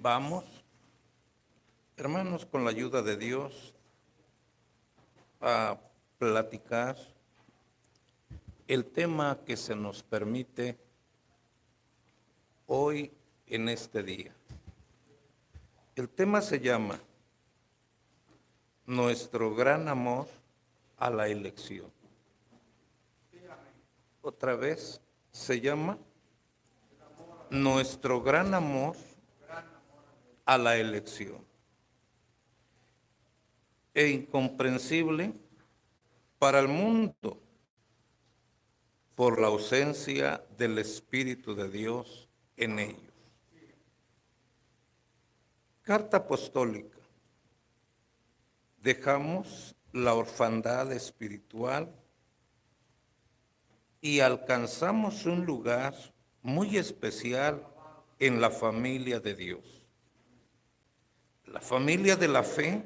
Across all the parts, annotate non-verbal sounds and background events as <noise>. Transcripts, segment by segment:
Vamos, hermanos, con la ayuda de Dios, a platicar el tema que se nos permite hoy en este día. El tema se llama Nuestro gran amor a la elección. Otra vez se llama Nuestro gran amor a la elección. E incomprensible para el mundo por la ausencia del Espíritu de Dios en ellos. Carta apostólica. Dejamos la orfandad espiritual y alcanzamos un lugar muy especial en la familia de Dios. La familia de la fe,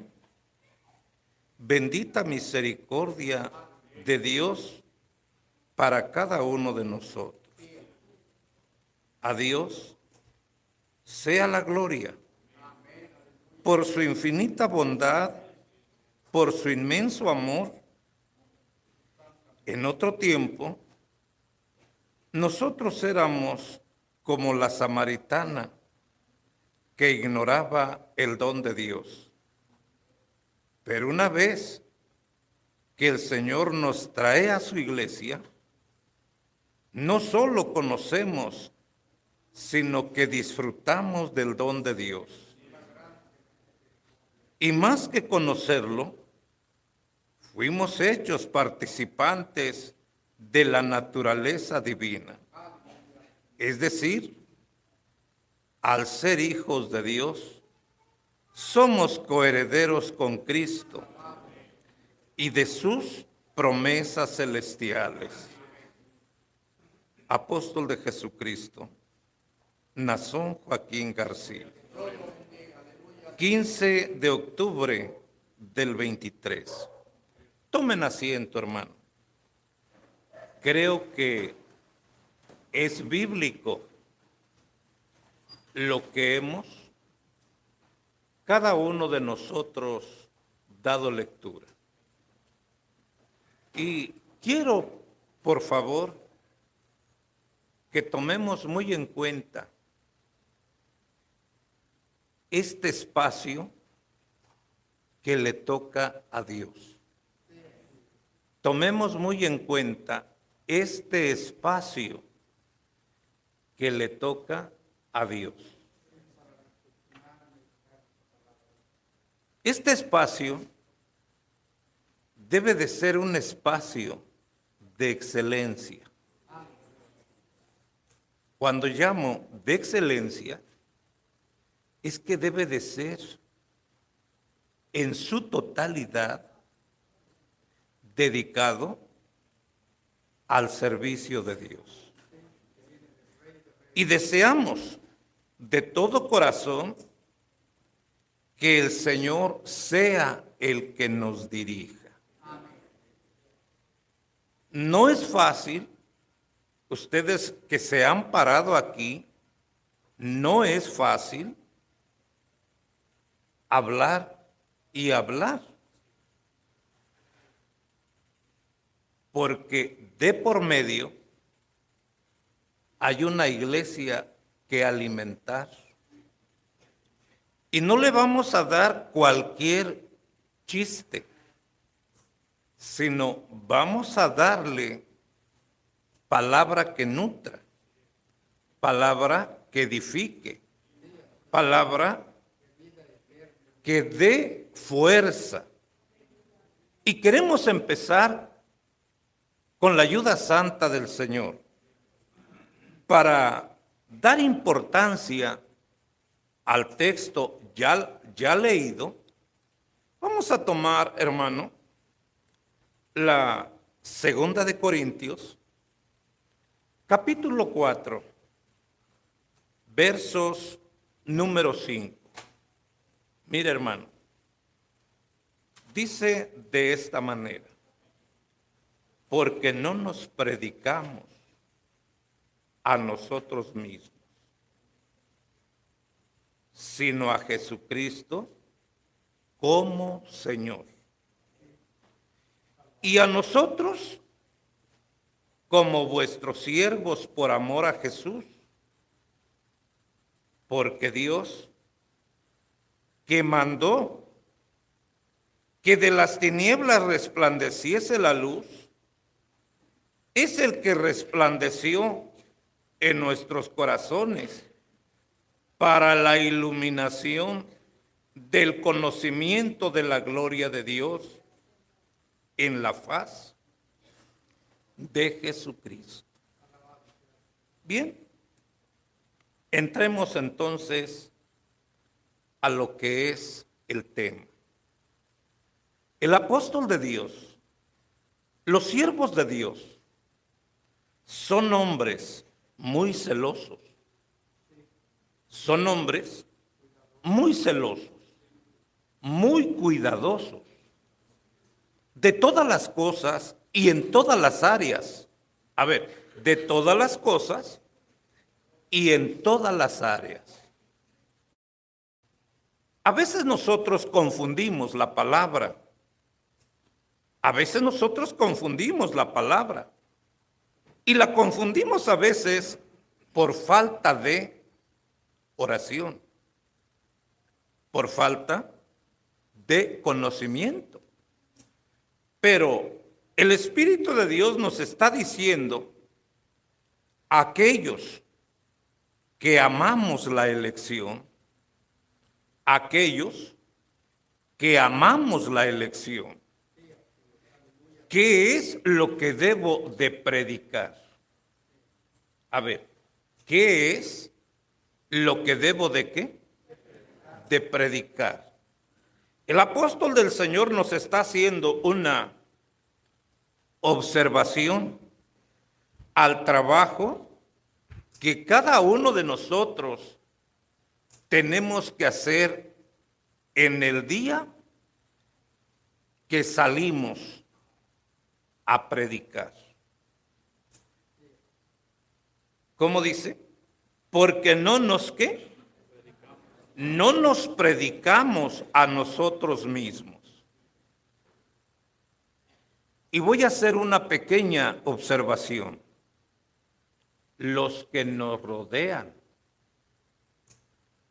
bendita misericordia de Dios para cada uno de nosotros. A Dios sea la gloria por su infinita bondad, por su inmenso amor. En otro tiempo, nosotros éramos como la samaritana que ignoraba el don de Dios. Pero una vez que el Señor nos trae a su iglesia, no solo conocemos, sino que disfrutamos del don de Dios. Y más que conocerlo, fuimos hechos participantes de la naturaleza divina. Es decir, al ser hijos de Dios, somos coherederos con Cristo y de sus promesas celestiales. Apóstol de Jesucristo, Nazón Joaquín García. 15 de octubre del 23. Tomen asiento, hermano. Creo que es bíblico lo que hemos, cada uno de nosotros, dado lectura. Y quiero, por favor, que tomemos muy en cuenta este espacio que le toca a Dios. Tomemos muy en cuenta este espacio que le toca a Dios. Este espacio debe de ser un espacio de excelencia. Cuando llamo de excelencia, es que debe de ser en su totalidad dedicado al servicio de Dios. Y deseamos de todo corazón que el Señor sea el que nos dirija. No es fácil, ustedes que se han parado aquí, no es fácil hablar y hablar. Porque de por medio hay una iglesia que alimentar. Y no le vamos a dar cualquier chiste, sino vamos a darle palabra que nutra, palabra que edifique, palabra que dé fuerza. Y queremos empezar con la ayuda santa del Señor para dar importancia al texto ya, ya leído. Vamos a tomar, hermano, la segunda de Corintios, capítulo 4, versos número 5. Mire, hermano, dice de esta manera, porque no nos predicamos a nosotros mismos, sino a Jesucristo como Señor. Y a nosotros, como vuestros siervos por amor a Jesús, porque Dios, que mandó que de las tinieblas resplandeciese la luz, es el que resplandeció en nuestros corazones para la iluminación del conocimiento de la gloria de Dios en la faz de Jesucristo. Bien, entremos entonces a lo que es el tema. El apóstol de Dios, los siervos de Dios, son hombres muy celosos. Son hombres muy celosos, muy cuidadosos de todas las cosas y en todas las áreas. A ver, de todas las cosas y en todas las áreas. A veces nosotros confundimos la palabra a veces nosotros confundimos la palabra y la confundimos a veces por falta de oración, por falta de conocimiento. Pero el Espíritu de Dios nos está diciendo, aquellos que amamos la elección, aquellos que amamos la elección, ¿Qué es lo que debo de predicar? A ver, ¿qué es lo que debo de qué? De predicar. El apóstol del Señor nos está haciendo una observación al trabajo que cada uno de nosotros tenemos que hacer en el día que salimos a predicar. ¿Cómo dice? Porque no nos qué? No nos predicamos a nosotros mismos. Y voy a hacer una pequeña observación. Los que nos rodean,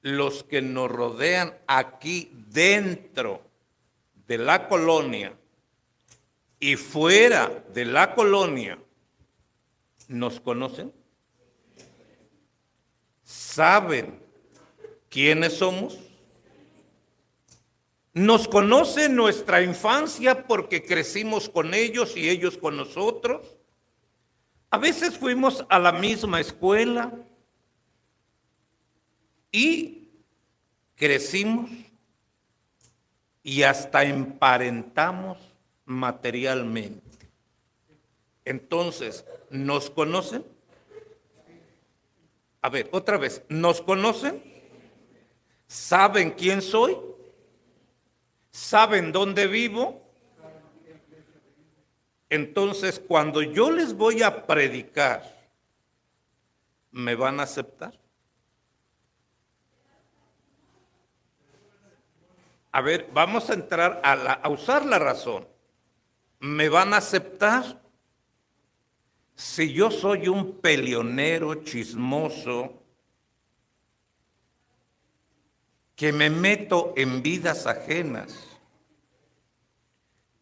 los que nos rodean aquí dentro de la colonia, y fuera de la colonia nos conocen? ¿Saben quiénes somos? Nos conocen nuestra infancia porque crecimos con ellos y ellos con nosotros. A veces fuimos a la misma escuela y crecimos y hasta emparentamos materialmente. Entonces, ¿nos conocen? A ver, otra vez, ¿nos conocen? ¿Saben quién soy? ¿Saben dónde vivo? Entonces, cuando yo les voy a predicar, ¿me van a aceptar? A ver, vamos a entrar a, a usar la razón me van a aceptar si yo soy un peleonero chismoso que me meto en vidas ajenas.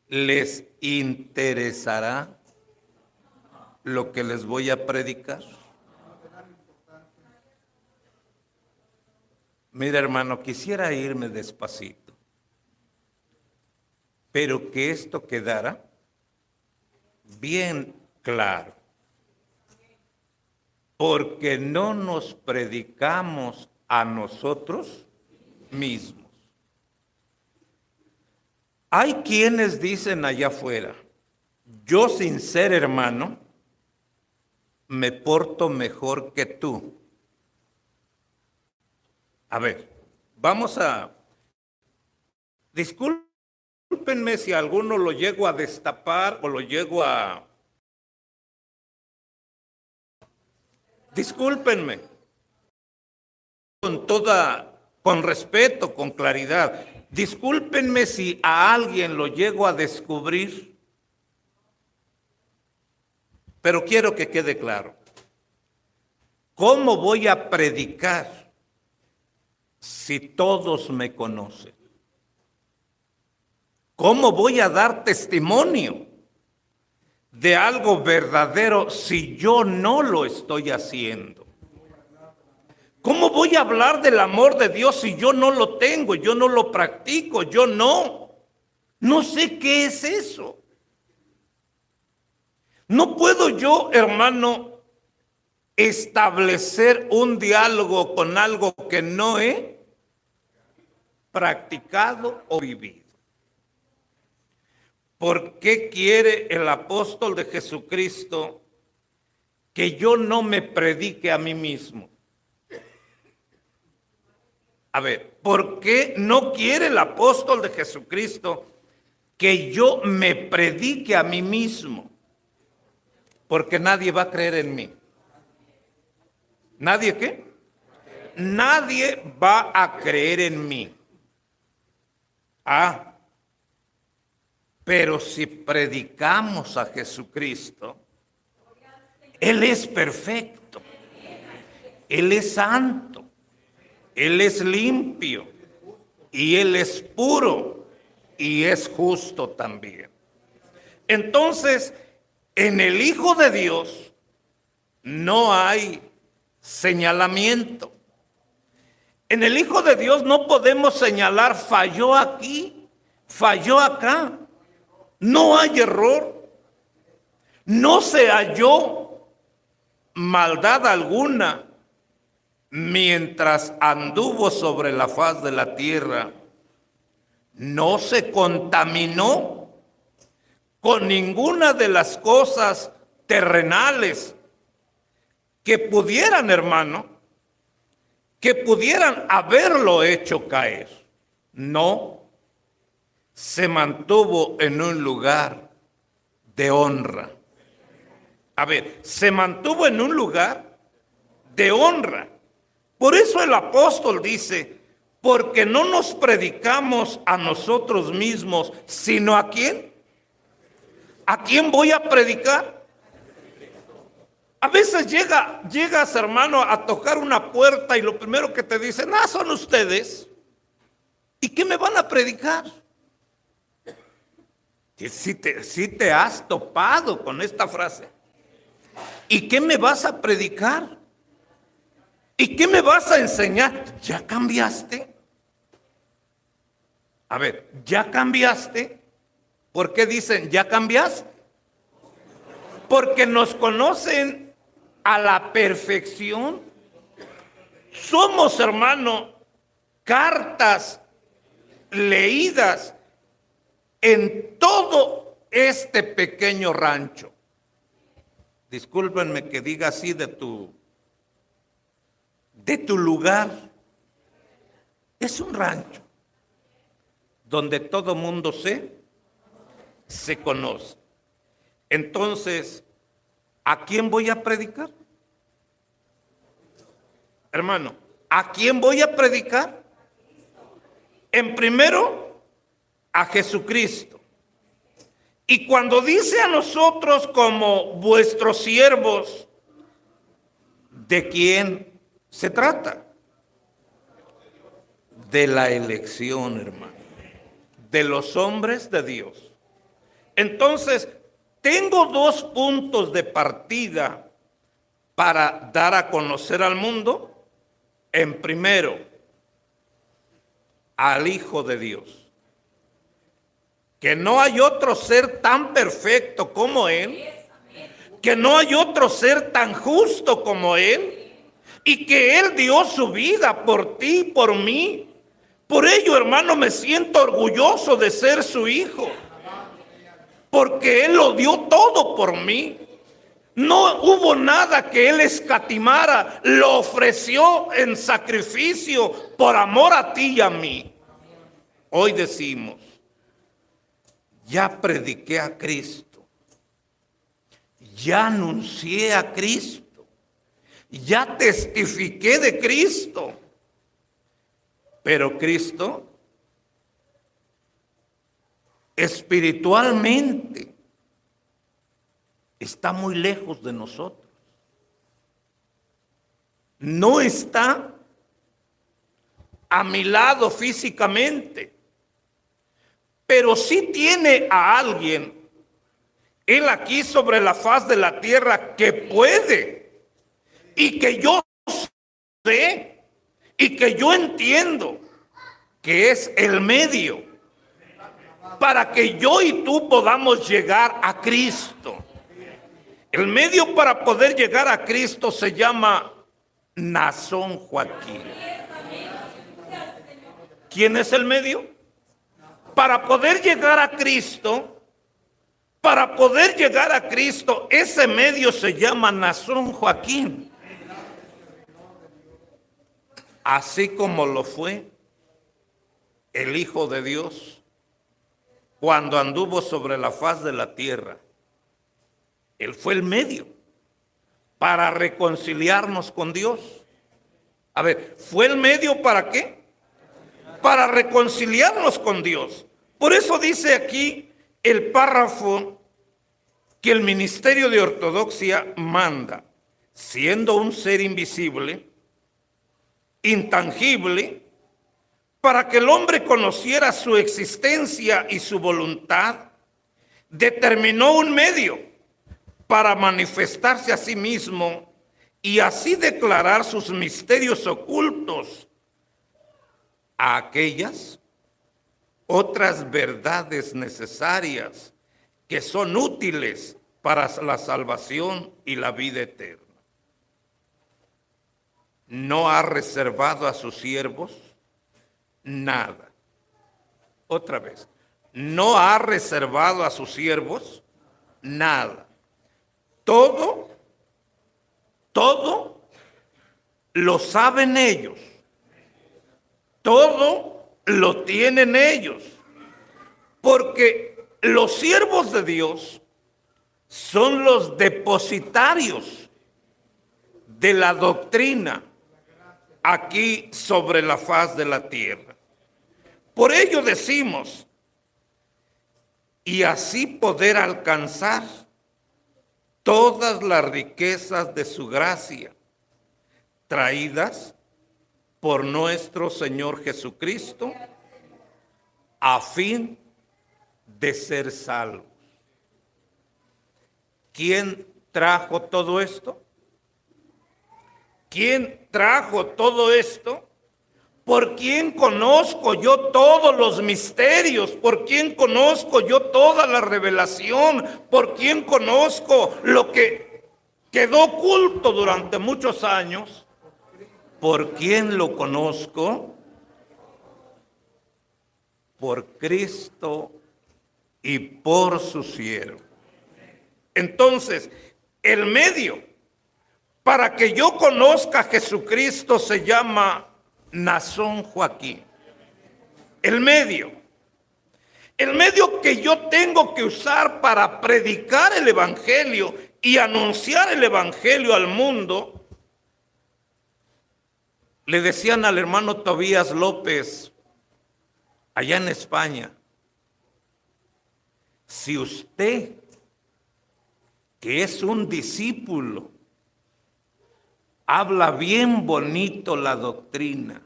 ¿Les interesará lo que les voy a predicar? Mira hermano, quisiera irme despacito, pero que esto quedara bien claro. Porque no nos predicamos a nosotros mismos. Hay quienes dicen allá afuera, yo sin ser hermano, me porto mejor que tú. A ver, vamos a... Disculpe Discúlpenme si alguno lo llego a destapar o lo llego a... Discúlpenme. Con toda con respeto, con claridad. Discúlpenme si a alguien lo llego a descubrir, pero quiero que quede claro. ¿Cómo voy a predicar si todos me conocen? ¿Cómo voy a dar testimonio de algo verdadero si yo no lo estoy haciendo? ¿Cómo voy a hablar del amor de Dios si yo no lo tengo, yo no lo practico, yo no? No sé qué es eso. No puedo yo, hermano, establecer un diálogo con algo que no he practicado o vivido. ¿Por qué quiere el apóstol de Jesucristo que yo no me predique a mí mismo? A ver, ¿por qué no quiere el apóstol de Jesucristo que yo me predique a mí mismo? Porque nadie va a creer en mí. ¿Nadie qué? Nadie va a creer en mí. Ah, pero si predicamos a Jesucristo, Él es perfecto, Él es santo, Él es limpio y Él es puro y es justo también. Entonces, en el Hijo de Dios no hay señalamiento. En el Hijo de Dios no podemos señalar falló aquí, falló acá. No hay error. No se halló maldad alguna mientras anduvo sobre la faz de la tierra. No se contaminó con ninguna de las cosas terrenales que pudieran, hermano, que pudieran haberlo hecho caer. No, se mantuvo en un lugar de honra. A ver, se mantuvo en un lugar de honra. Por eso el apóstol dice, porque no nos predicamos a nosotros mismos, sino a quién. ¿A quién voy a predicar? A veces llega, llegas, hermano, a tocar una puerta y lo primero que te dicen, ah, son ustedes. ¿Y qué me van a predicar? Si te, si te has topado con esta frase. ¿Y qué me vas a predicar? ¿Y qué me vas a enseñar? ¿Ya cambiaste? A ver, ¿ya cambiaste? ¿Por qué dicen ya cambiaste? Porque nos conocen a la perfección. Somos, hermano, cartas leídas en todo este pequeño rancho. Discúlpenme que diga así de tu de tu lugar. Es un rancho donde todo mundo se se conoce. Entonces, ¿A quién voy a predicar? Hermano, ¿a quién voy a predicar? En primero, a Jesucristo. Y cuando dice a nosotros como vuestros siervos, ¿de quién se trata? De la elección, hermano. De los hombres de Dios. Entonces, tengo dos puntos de partida para dar a conocer al mundo. En primero, al Hijo de Dios. Que no hay otro ser tan perfecto como Él. Que no hay otro ser tan justo como Él. Y que Él dio su vida por ti por mí. Por ello, hermano, me siento orgulloso de ser su hijo porque Él lo dio todo por mí. No hubo nada que Él escatimara, lo ofreció en sacrificio por amor a ti y a mí. Hoy decimos, ya prediqué a Cristo, ya anuncié a Cristo, ya testifiqué de Cristo. Pero Cristo espiritualmente está muy lejos de nosotros. No está a mi lado físicamente, pero sí tiene a alguien, él aquí sobre la faz de la tierra, que puede y que yo sé y que yo entiendo que es el medio para que yo y tú podamos llegar a Cristo. El medio para poder llegar a Cristo se llama Nazón Joaquín. ¿Quién es el medio? Para poder llegar a Cristo, para poder llegar a Cristo, ese medio se llama Nazón Joaquín. Así como lo fue el Hijo de Dios cuando anduvo sobre la faz de la tierra. Él fue el medio para reconciliarnos con Dios. A ver, ¿fue el medio para qué? Para reconciliarnos con Dios. Por eso dice aquí el párrafo que el ministerio de ortodoxia manda, siendo un ser invisible, intangible, para que el hombre conociera su existencia y su voluntad, determinó un medio para manifestarse a sí mismo y así declarar sus misterios ocultos a aquellas otras verdades necesarias que son útiles para la salvación y la vida eterna. No ha reservado a sus siervos nada. Otra vez, no ha reservado a sus siervos nada todo, todo lo saben ellos. Todo lo tienen ellos. Porque los siervos de Dios son los depositarios de la doctrina aquí sobre la faz de la tierra. Por ello decimos, y así poder alcanzar todas las riquezas de su gracia, traídas por nuestro Señor Jesucristo, a fin de ser salvos. ¿Quién trajo todo esto? ¿Quién trajo todo esto? por quien conozco yo todos los misterios, por quien conozco yo toda la revelación, por quien conozco lo que quedó oculto durante muchos años, por quien lo conozco, por Cristo y por su siervo. Entonces, el medio para que yo conozca a Jesucristo se llama Nazón Joaquín. El medio. El medio que yo tengo que usar para predicar el Evangelio y anunciar el Evangelio al mundo. Le decían al hermano Tobías López, allá en España, si usted, que es un discípulo, habla bien bonito la doctrina.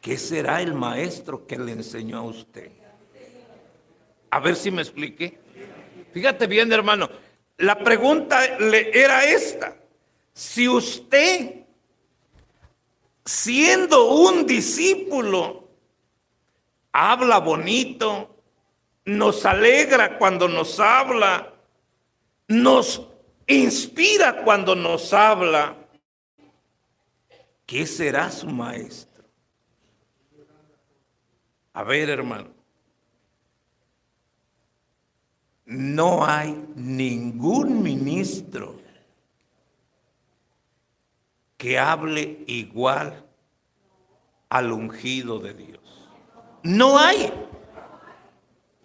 ¿Qué será el maestro que le enseñó a usted? A ver si me expliqué. Fíjate bien, hermano. La pregunta era esta. Si usted, siendo un discípulo, habla bonito, nos alegra cuando nos habla, nos inspira cuando nos habla. ¿Qué será su maestro? A ver, hermano. No hay ningún ministro que hable igual al ungido de Dios. No hay.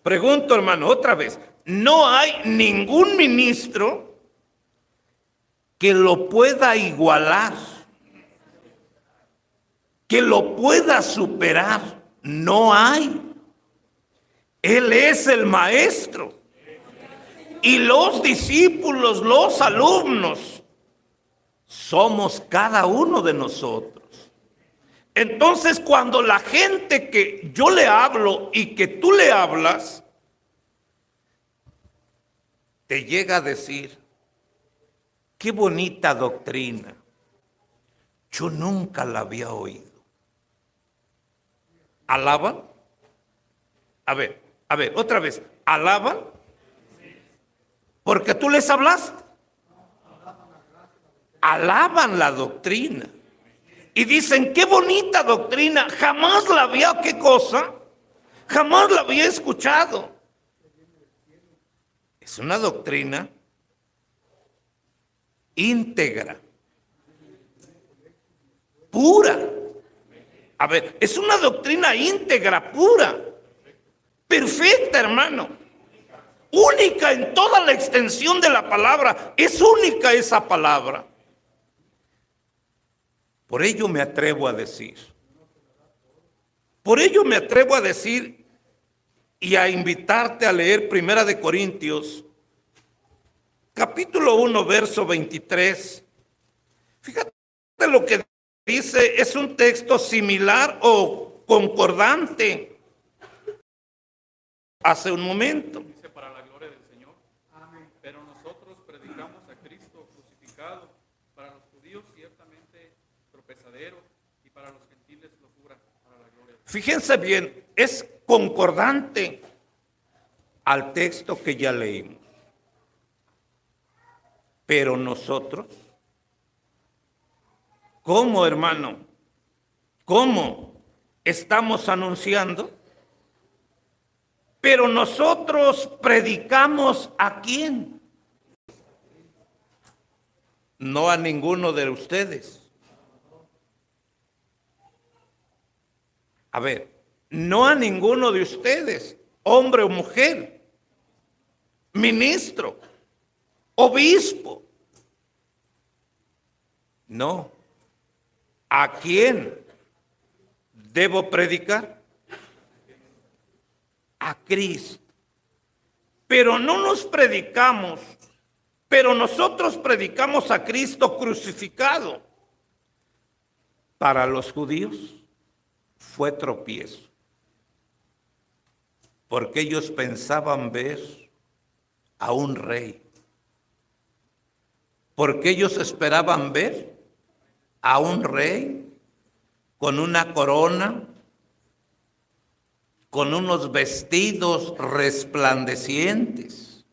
Pregunto, hermano, otra vez. No hay ningún ministro que lo pueda igualar, que lo pueda superar. No hay. Él es el maestro. Y los discípulos, los alumnos, somos cada uno de nosotros. Entonces cuando la gente que yo le hablo y que tú le hablas, te llega a decir, qué bonita doctrina, yo nunca la había oído. ¿Alaban? A ver, a ver, otra vez, ¿alaban? Porque tú les hablaste. Alaban la doctrina. Y dicen, qué bonita doctrina. Jamás la había, ¿qué cosa? Jamás la había escuchado. Es una doctrina íntegra, pura. A ver, es una doctrina íntegra, pura, perfecta, hermano. Única en toda la extensión de la palabra. Es única esa palabra. Por ello me atrevo a decir. Por ello me atrevo a decir y a invitarte a leer Primera de Corintios, capítulo 1, verso 23. Fíjate lo que dice, es un texto similar o concordante hace un momento. Dice para la gloria del Señor. Amén. Pero nosotros predicamos a Cristo crucificado, para los judíos ciertamente tropezadero y para los gentiles locura, para la gloria. Fíjense bien, es concordante al texto que ya leímos. Pero nosotros, ¿cómo hermano? ¿Cómo estamos anunciando? Pero nosotros predicamos a quién? No a ninguno de ustedes. A ver, no a ninguno de ustedes, hombre o mujer, ministro, obispo. No. ¿A quién debo predicar? A Cristo. Pero no nos predicamos, pero nosotros predicamos a Cristo crucificado. Para los judíos fue tropiezo, porque ellos pensaban ver a un rey, porque ellos esperaban ver a un rey con una corona, con unos vestidos resplandecientes.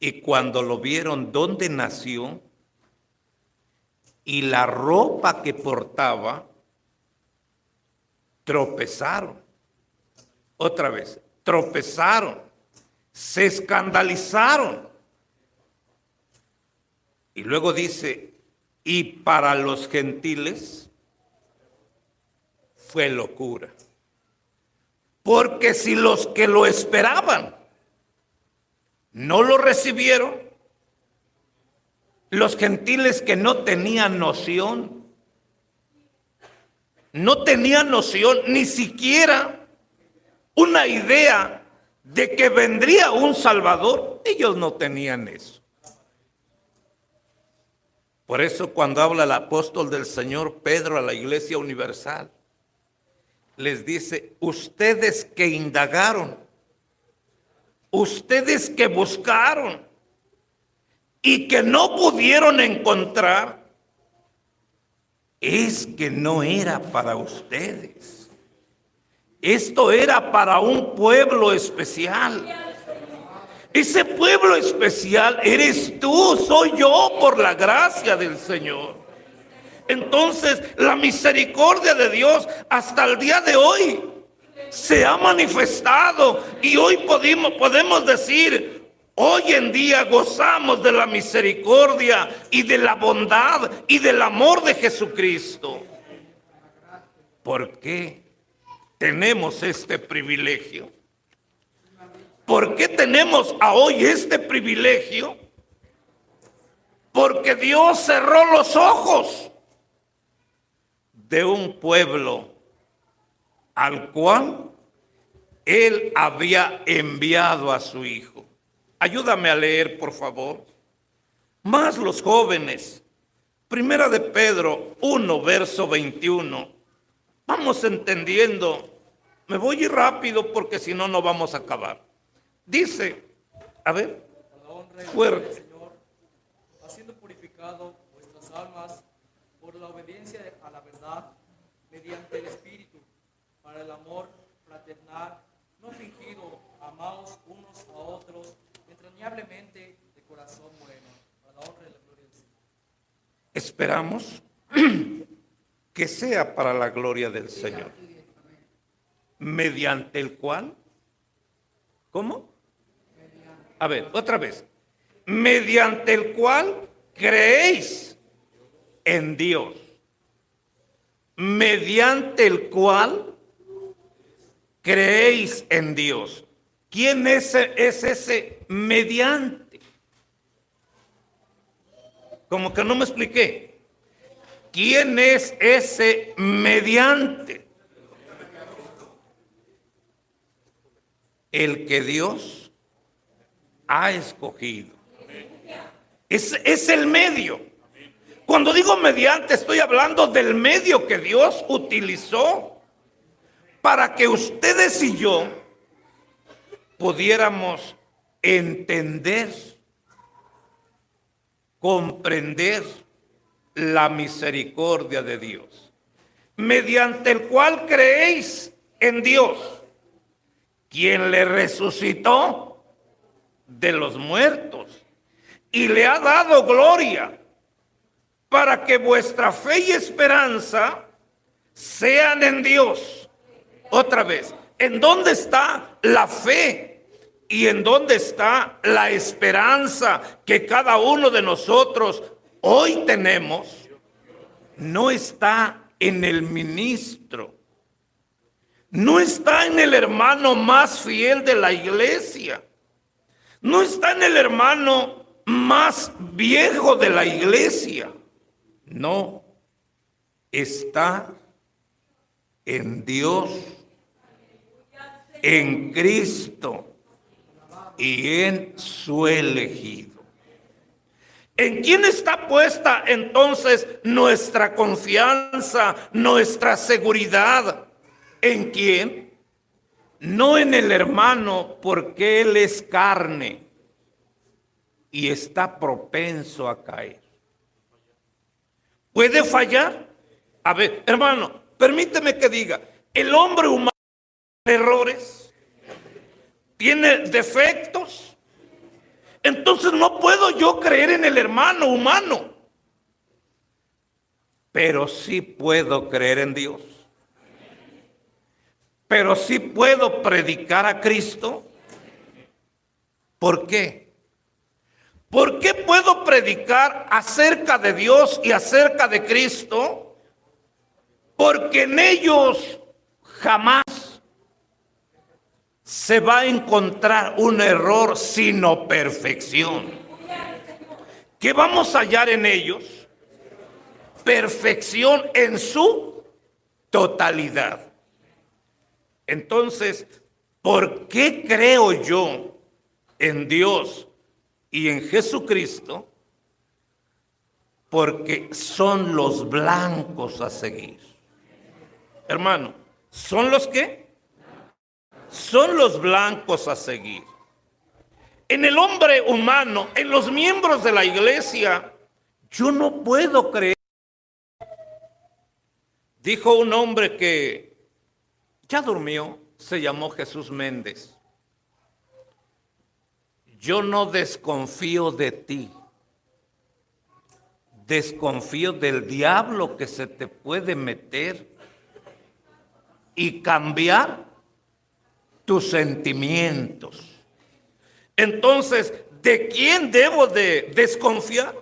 Y cuando lo vieron dónde nació y la ropa que portaba, tropezaron. Otra vez, tropezaron, se escandalizaron. Y luego dice, y para los gentiles fue locura. Porque si los que lo esperaban no lo recibieron, los gentiles que no tenían noción, no tenían noción ni siquiera una idea de que vendría un Salvador, ellos no tenían eso. Por eso cuando habla el apóstol del Señor Pedro a la iglesia universal, les dice, ustedes que indagaron, ustedes que buscaron y que no pudieron encontrar, es que no era para ustedes. Esto era para un pueblo especial. Ese pueblo especial eres tú, soy yo por la gracia del Señor. Entonces la misericordia de Dios hasta el día de hoy se ha manifestado y hoy podemos, podemos decir, hoy en día gozamos de la misericordia y de la bondad y del amor de Jesucristo. ¿Por qué tenemos este privilegio? ¿Por qué tenemos hoy este privilegio? Porque Dios cerró los ojos. de un pueblo al cual él había enviado a su hijo. Ayúdame a leer, por favor. Más los jóvenes. Primera de Pedro 1, verso 21. Vamos entendiendo. Me voy a ir rápido porque si no, no vamos a acabar. Dice, a ver, Fuerte. Señor, haciendo purificado vuestras almas por la obediencia a la verdad, mediante el Espíritu, para el amor fraternal, no fingido, amaos unos a otros, entrañablemente de corazón bueno, para la honra y la gloria del Señor. esperamos <clears throat> que sea para la gloria del Señor. Mediante el cual, ¿cómo? A ver, otra vez. Mediante el cual creéis en Dios. Mediante el cual creéis en Dios. ¿Quién es, es ese mediante? Como que no me expliqué. ¿Quién es ese mediante? El que Dios ha escogido. Es, es el medio. Cuando digo mediante, estoy hablando del medio que Dios utilizó para que ustedes y yo pudiéramos entender, comprender la misericordia de Dios, mediante el cual creéis en Dios, quien le resucitó de los muertos y le ha dado gloria para que vuestra fe y esperanza sean en Dios. Otra vez, ¿en dónde está la fe? ¿Y en dónde está la esperanza que cada uno de nosotros hoy tenemos? No está en el ministro. No está en el hermano más fiel de la iglesia. No está en el hermano más viejo de la iglesia. No, está en Dios, en Cristo y en su elegido. ¿En quién está puesta entonces nuestra confianza, nuestra seguridad? ¿En quién? No en el hermano, porque él es carne y está propenso a caer. ¿Puede fallar? A ver, hermano, permíteme que diga, el hombre humano errores, tiene defectos. Entonces no puedo yo creer en el hermano humano, pero sí puedo creer en Dios. Pero sí puedo predicar a Cristo. ¿Por qué? ¿Por qué puedo predicar acerca de Dios y acerca de Cristo? Porque en ellos jamás se va a encontrar un error sino perfección. ¿Qué vamos a hallar en ellos? Perfección en su totalidad. Entonces, ¿por qué creo yo en Dios y en Jesucristo? Porque son los blancos a seguir. Hermano, ¿son los qué? Son los blancos a seguir. En el hombre humano, en los miembros de la iglesia, yo no puedo creer. Dijo un hombre que ya durmió, se llamó Jesús Méndez. Yo no desconfío de ti. Desconfío del diablo que se te puede meter y cambiar tus sentimientos. Entonces, ¿de quién debo de desconfiar?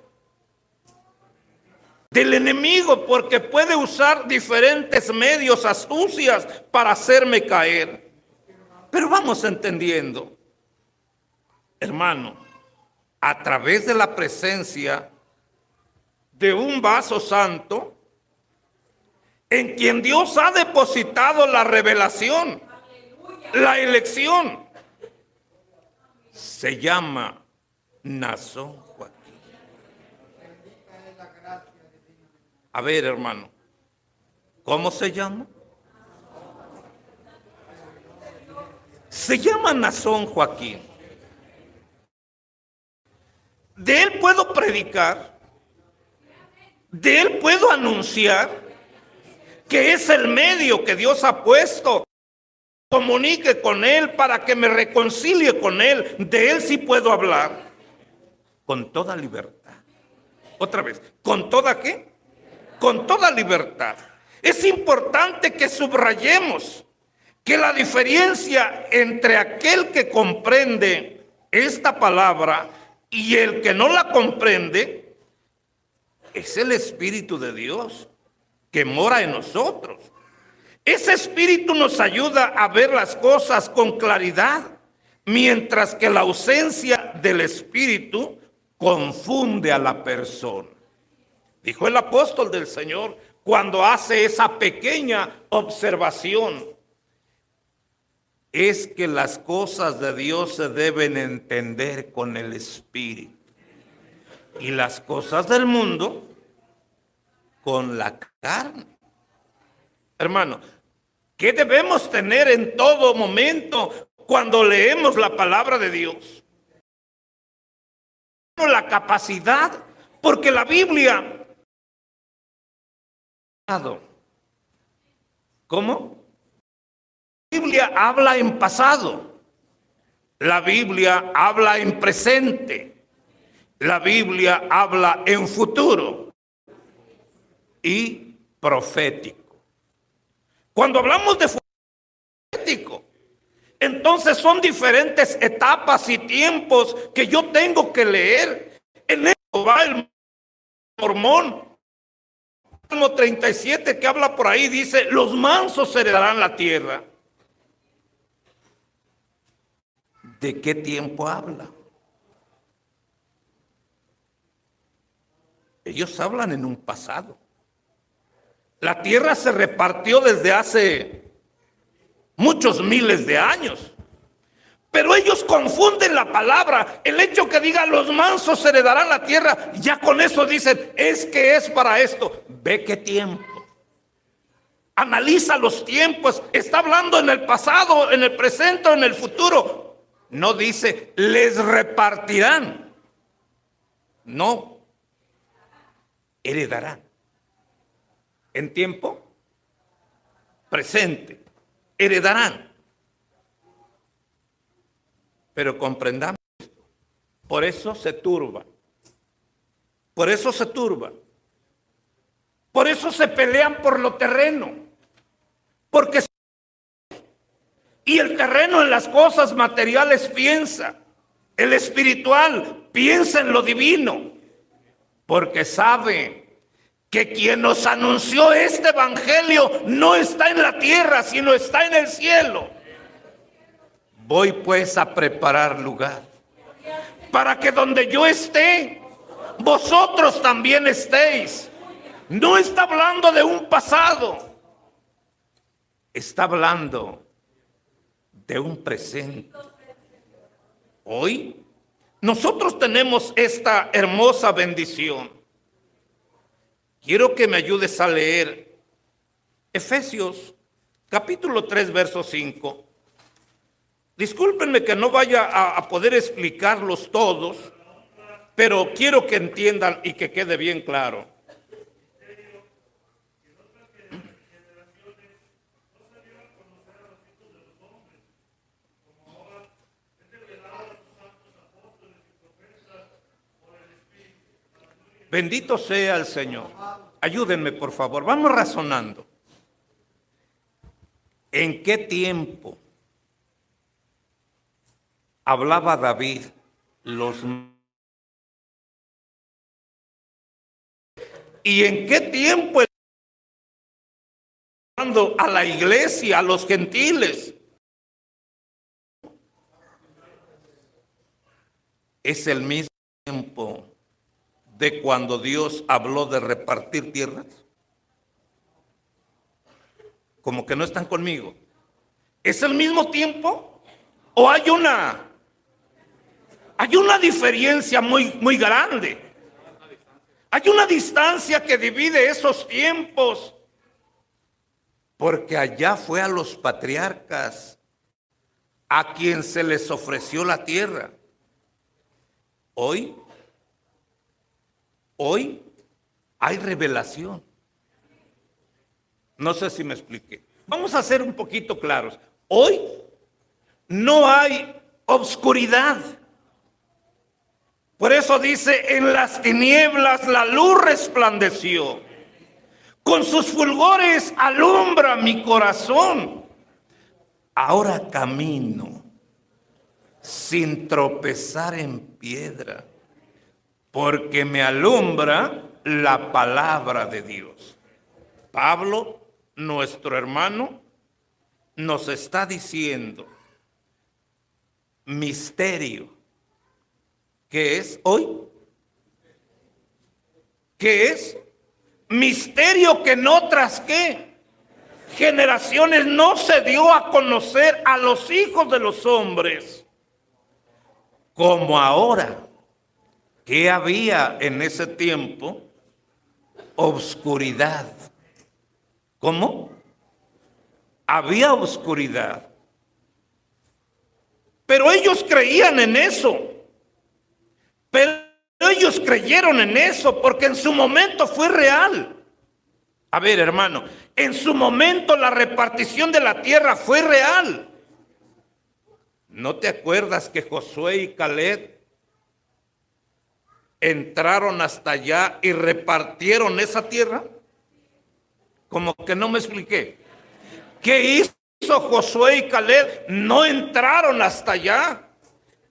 Del enemigo, porque puede usar diferentes medios, astucias para hacerme caer. Pero vamos entendiendo, hermano, a través de la presencia de un vaso santo, en quien Dios ha depositado la revelación, la elección. Se llama Nazón Joaquín. A ver, hermano, ¿cómo se llama? Se llama Nazón Joaquín. De él puedo predicar, de él puedo anunciar que es el medio que Dios ha puesto. Comunique con él para que me reconcilie con él. De él sí puedo hablar con toda libertad. Otra vez, ¿con toda qué? Con toda libertad. Es importante que subrayemos que la diferencia entre aquel que comprende esta palabra y el que no la comprende es el Espíritu de Dios que mora en nosotros. Ese Espíritu nos ayuda a ver las cosas con claridad, mientras que la ausencia del Espíritu confunde a la persona. Dijo el apóstol del Señor cuando hace esa pequeña observación es que las cosas de Dios se deben entender con el Espíritu. Y las cosas del mundo con la carne. Hermano, ¿qué debemos tener en todo momento cuando leemos la palabra de Dios? La capacidad, porque la Biblia... ¿Cómo? Biblia habla en pasado, la Biblia habla en presente, la Biblia habla en futuro y profético. Cuando hablamos de profético, entonces son diferentes etapas y tiempos que yo tengo que leer. En esto va el mormón. Salmo 37 que habla por ahí dice, los mansos heredarán la tierra. ¿De qué tiempo habla? Ellos hablan en un pasado. La tierra se repartió desde hace muchos miles de años. Pero ellos confunden la palabra. El hecho que diga los mansos heredarán la tierra, ya con eso dicen, es que es para esto. Ve qué tiempo. Analiza los tiempos. Está hablando en el pasado, en el presente, en el futuro. No dice, les repartirán. No, heredarán. En tiempo presente, heredarán. Pero comprendamos, por eso se turba. Por eso se turba. Por eso se pelean por lo terreno. Porque y el terreno en las cosas materiales piensa. El espiritual piensa en lo divino. Porque sabe que quien nos anunció este evangelio no está en la tierra, sino está en el cielo. Voy pues a preparar lugar para que donde yo esté, vosotros también estéis. No está hablando de un pasado, está hablando de un presente. Hoy nosotros tenemos esta hermosa bendición. Quiero que me ayudes a leer Efesios capítulo 3, verso 5. Discúlpenme que no vaya a, a, poder explicarlos todos, pero quiero que entiendan y que quede bien claro. Bendito sea el Señor. Ayúdenme, por favor. Vamos razonando. ¿En qué tiempo hablaba David los ¿Y en qué tiempo a la iglesia, a los gentiles? Es el mismo tiempo de cuando Dios habló de repartir tierras? como que no están conmigo. ¿Es el mismo tiempo? ¿O hay una hay una diferencia muy muy grande? Hay una distancia que divide esos tiempos. Porque allá fue a los patriarcas a quien se les ofreció la tierra. Hoy, hoy hay revelación. No sé si me expliqué. Vamos a ser un poquito claros. Hoy no hay obscuridad. Por eso dice, en las tinieblas la luz resplandeció. Con sus fulgores alumbra mi corazón. Ahora camino sin tropezar en piedra, porque me alumbra la palabra de Dios. Pablo, nuestro hermano, nos está diciendo misterio ¿Qué es hoy? ¿Qué es? Misterio que en otras qué generaciones no se dio a conocer a los hijos de los hombres, como ahora, que había en ese tiempo obscuridad. ¿Cómo? Había oscuridad. Pero ellos creían en eso. Pero ellos creyeron en eso porque en su momento fue real. A ver, hermano, en su momento la repartición de la tierra fue real. ¿No te acuerdas que Josué y Caleb entraron hasta allá y repartieron esa tierra? Como que no me expliqué. ¿Qué hizo Josué y Caleb? No entraron hasta allá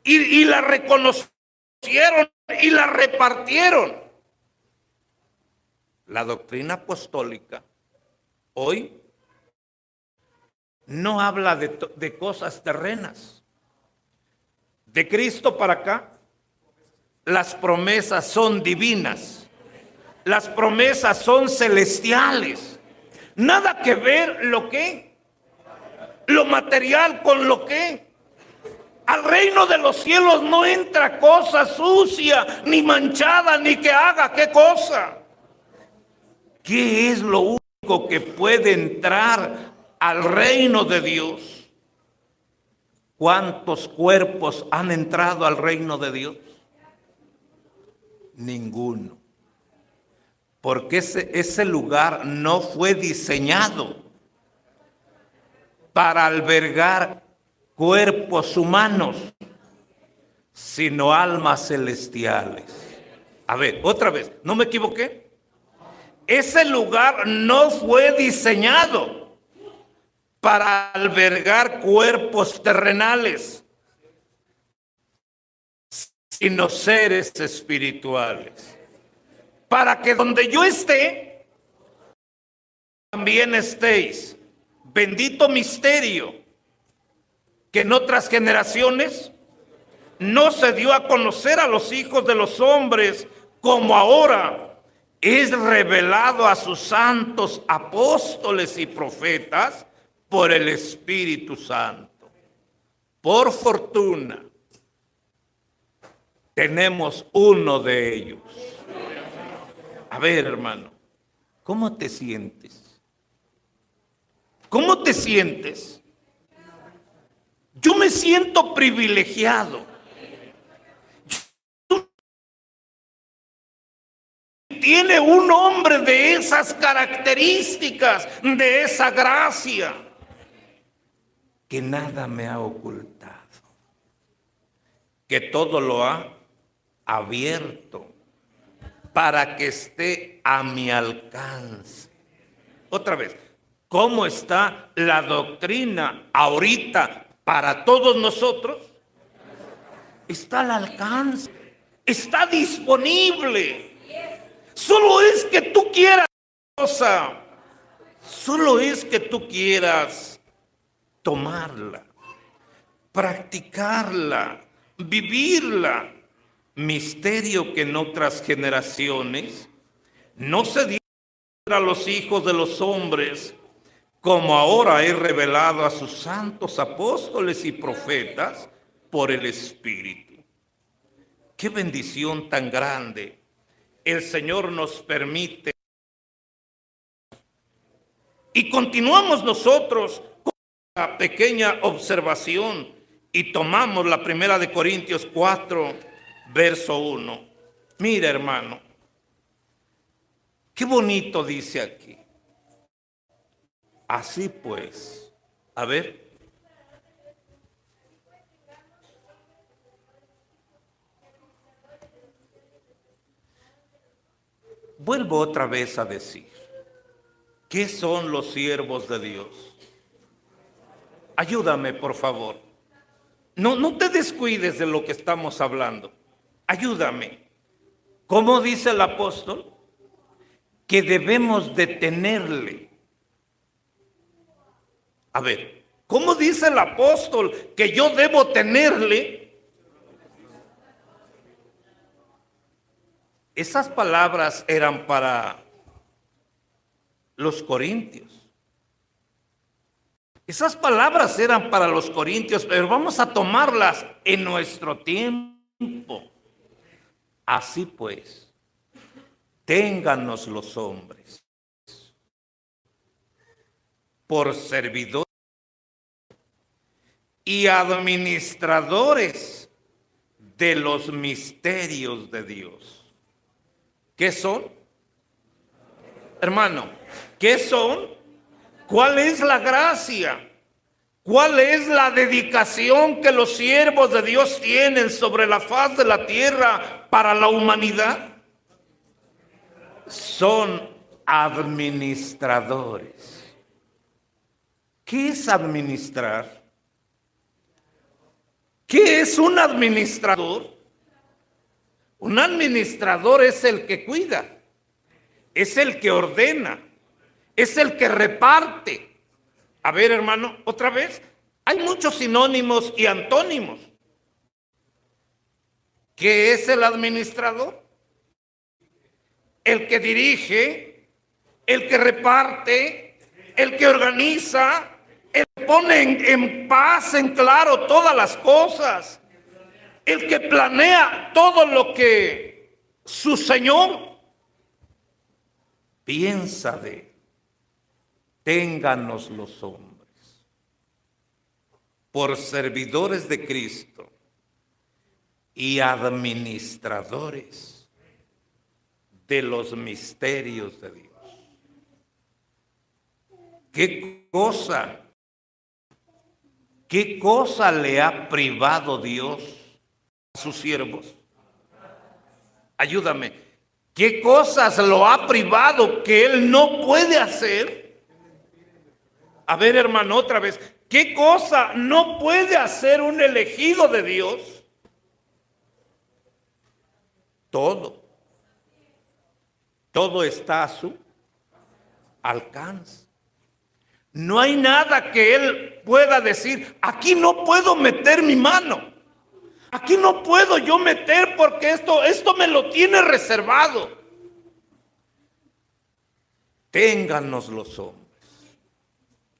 y, la reconocieron y la repartieron. La doctrina apostólica hoy no habla de cosas terrenas. De Cristo para acá, las promesas son divinas. Las promesas son celestiales. Nada que ver lo que, lo material con lo que al reino de los cielos no entra cosa sucia, ni manchada, ni que haga qué cosa. ¿Qué es lo único que puede entrar al reino de Dios? ¿Cuántos cuerpos han entrado al reino de Dios? Ninguno. Porque ese, ese lugar no fue diseñado para albergar cuerpos humanos, sino almas celestiales. A ver, otra vez, ¿no me equivoqué? Ese lugar no fue diseñado para albergar cuerpos terrenales, sino seres espirituales. Para que donde yo esté, también estéis. Bendito misterio que en otras generaciones no se dio a conocer a los hijos de los hombres como ahora es revelado a sus santos apóstoles y profetas por el Espíritu Santo. Por fortuna, tenemos uno de ellos. A ver, hermano, ¿cómo te sientes? ¿Cómo te sientes? Yo me siento privilegiado. Tiene un hombre de esas características, de esa gracia, que nada me ha ocultado, que todo lo ha abierto para que esté a mi alcance. Otra vez, ¿cómo está la doctrina ahorita para todos nosotros está al alcance, está disponible. Solo es que tú quieras cosa, solo es que tú quieras tomarla, practicarla, vivirla. Misterio que en otras generaciones no se dio a los hijos de los hombres como ahora he revelado a sus santos apóstoles y profetas por el Espíritu. Qué bendición tan grande. El Señor nos permite. Y continuamos nosotros con una pequeña observación y tomamos la primera de Corintios 4, verso 1. Mira, hermano, qué bonito dice aquí. Así pues, a ver. Vuelvo otra vez a decir, ¿qué son los siervos de Dios? Ayúdame, por favor. No, no te descuides de lo que estamos hablando. Ayúdame. ¿Cómo dice el apóstol? Que debemos detenerle a ver, ¿cómo dice el apóstol que yo debo tenerle? Esas palabras eran para los corintios. Esas palabras eran para los corintios, pero vamos a tomarlas en nuestro tiempo. Así pues, ténganos los hombres por servidores y administradores de los misterios de Dios. ¿Qué son? Hermano, ¿qué son? ¿Cuál es la gracia? ¿Cuál es la dedicación que los siervos de Dios tienen sobre la faz de la tierra para la humanidad? Son administradores. ¿Qué es administrar? ¿Qué es un administrador? Un administrador es el que cuida, es el que ordena, es el que reparte. A ver, hermano, otra vez, hay muchos sinónimos y antónimos. ¿Qué es el administrador? El que dirige, el que reparte, el que organiza, el que pone en, paz, en claro todas las cosas. El que planea todo lo que su Señor piensa de. Ténganos los hombres por servidores de Cristo y administradores de los misterios de Dios. ¿Qué cosa ¿Qué cosa le ha privado Dios a sus siervos? Ayúdame. ¿Qué cosas lo ha privado que él no puede hacer? A ver, hermano, otra vez. ¿Qué cosa no puede hacer un elegido de Dios? Todo. Todo está a su alcance. No hay nada que él pueda decir, aquí no puedo meter mi mano. Aquí no puedo yo meter porque esto, esto me lo tiene reservado. Ténganos los hombres.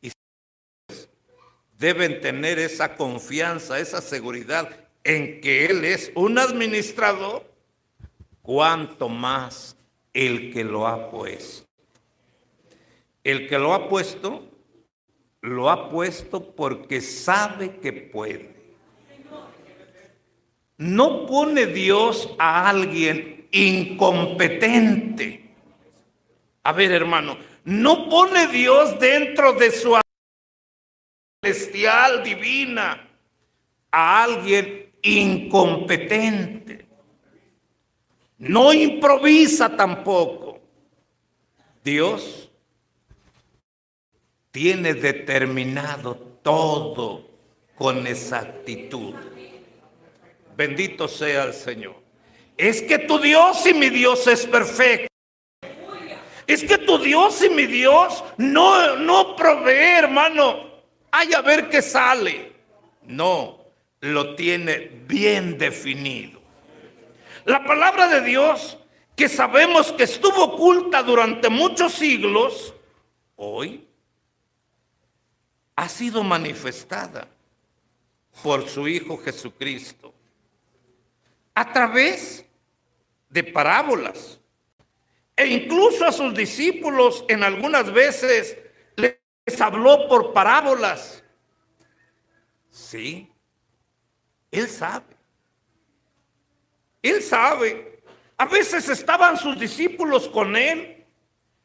Y deben tener esa confianza, esa seguridad en que Él es un administrador, cuanto más el que lo ha puesto. El que lo ha puesto lo ha puesto porque sabe que puede. No pone Dios a alguien incompetente. A ver, hermano, no pone Dios dentro de su celestial divina a alguien incompetente. No improvisa tampoco. Dios tiene determinado todo con exactitud. Bendito sea el Señor. Es que tu Dios y mi Dios es perfecto. Es que tu Dios y mi Dios no, no provee, hermano. Hay a ver qué sale. No, lo tiene bien definido. La palabra de Dios, que sabemos que estuvo oculta durante muchos siglos, hoy ha sido manifestada por su Hijo Jesucristo a través de parábolas. E incluso a sus discípulos en algunas veces les habló por parábolas. Sí, Él sabe. Él sabe. A veces estaban sus discípulos con Él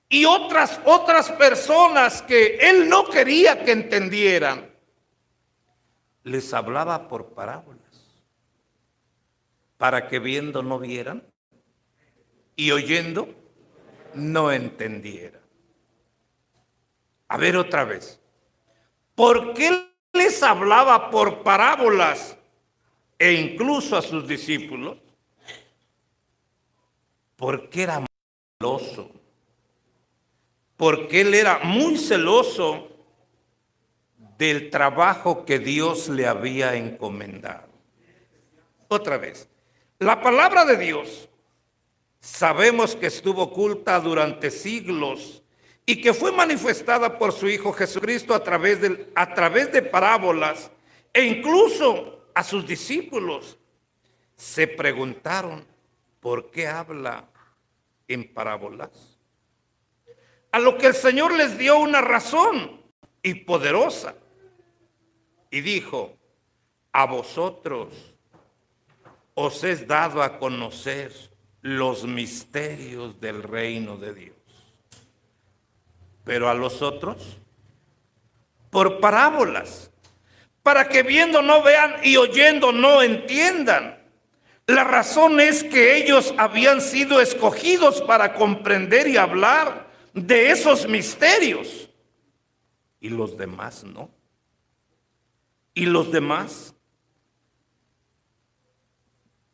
y otras, otras personas que Él no quería que entendieran. Les hablaba por parábolas para que viendo no vieran y oyendo no entendieran. A ver otra vez. ¿Por qué les hablaba por parábolas e incluso a sus discípulos? Porque era celoso. Porque él era muy celoso del trabajo que Dios le había encomendado. Otra vez. La palabra de Dios sabemos que estuvo oculta durante siglos y que fue manifestada por su Hijo Jesucristo a través de, a través de parábolas e incluso a sus discípulos se preguntaron, ¿por qué habla en parábolas? A lo que el Señor les dio una razón y poderosa y dijo, a vosotros os es dado a conocer los misterios del reino de Dios. Pero a los otros, por parábolas, para que viendo no vean y oyendo no entiendan. La razón es que ellos habían sido escogidos para comprender y hablar de esos misterios. Y los demás no. Y los demás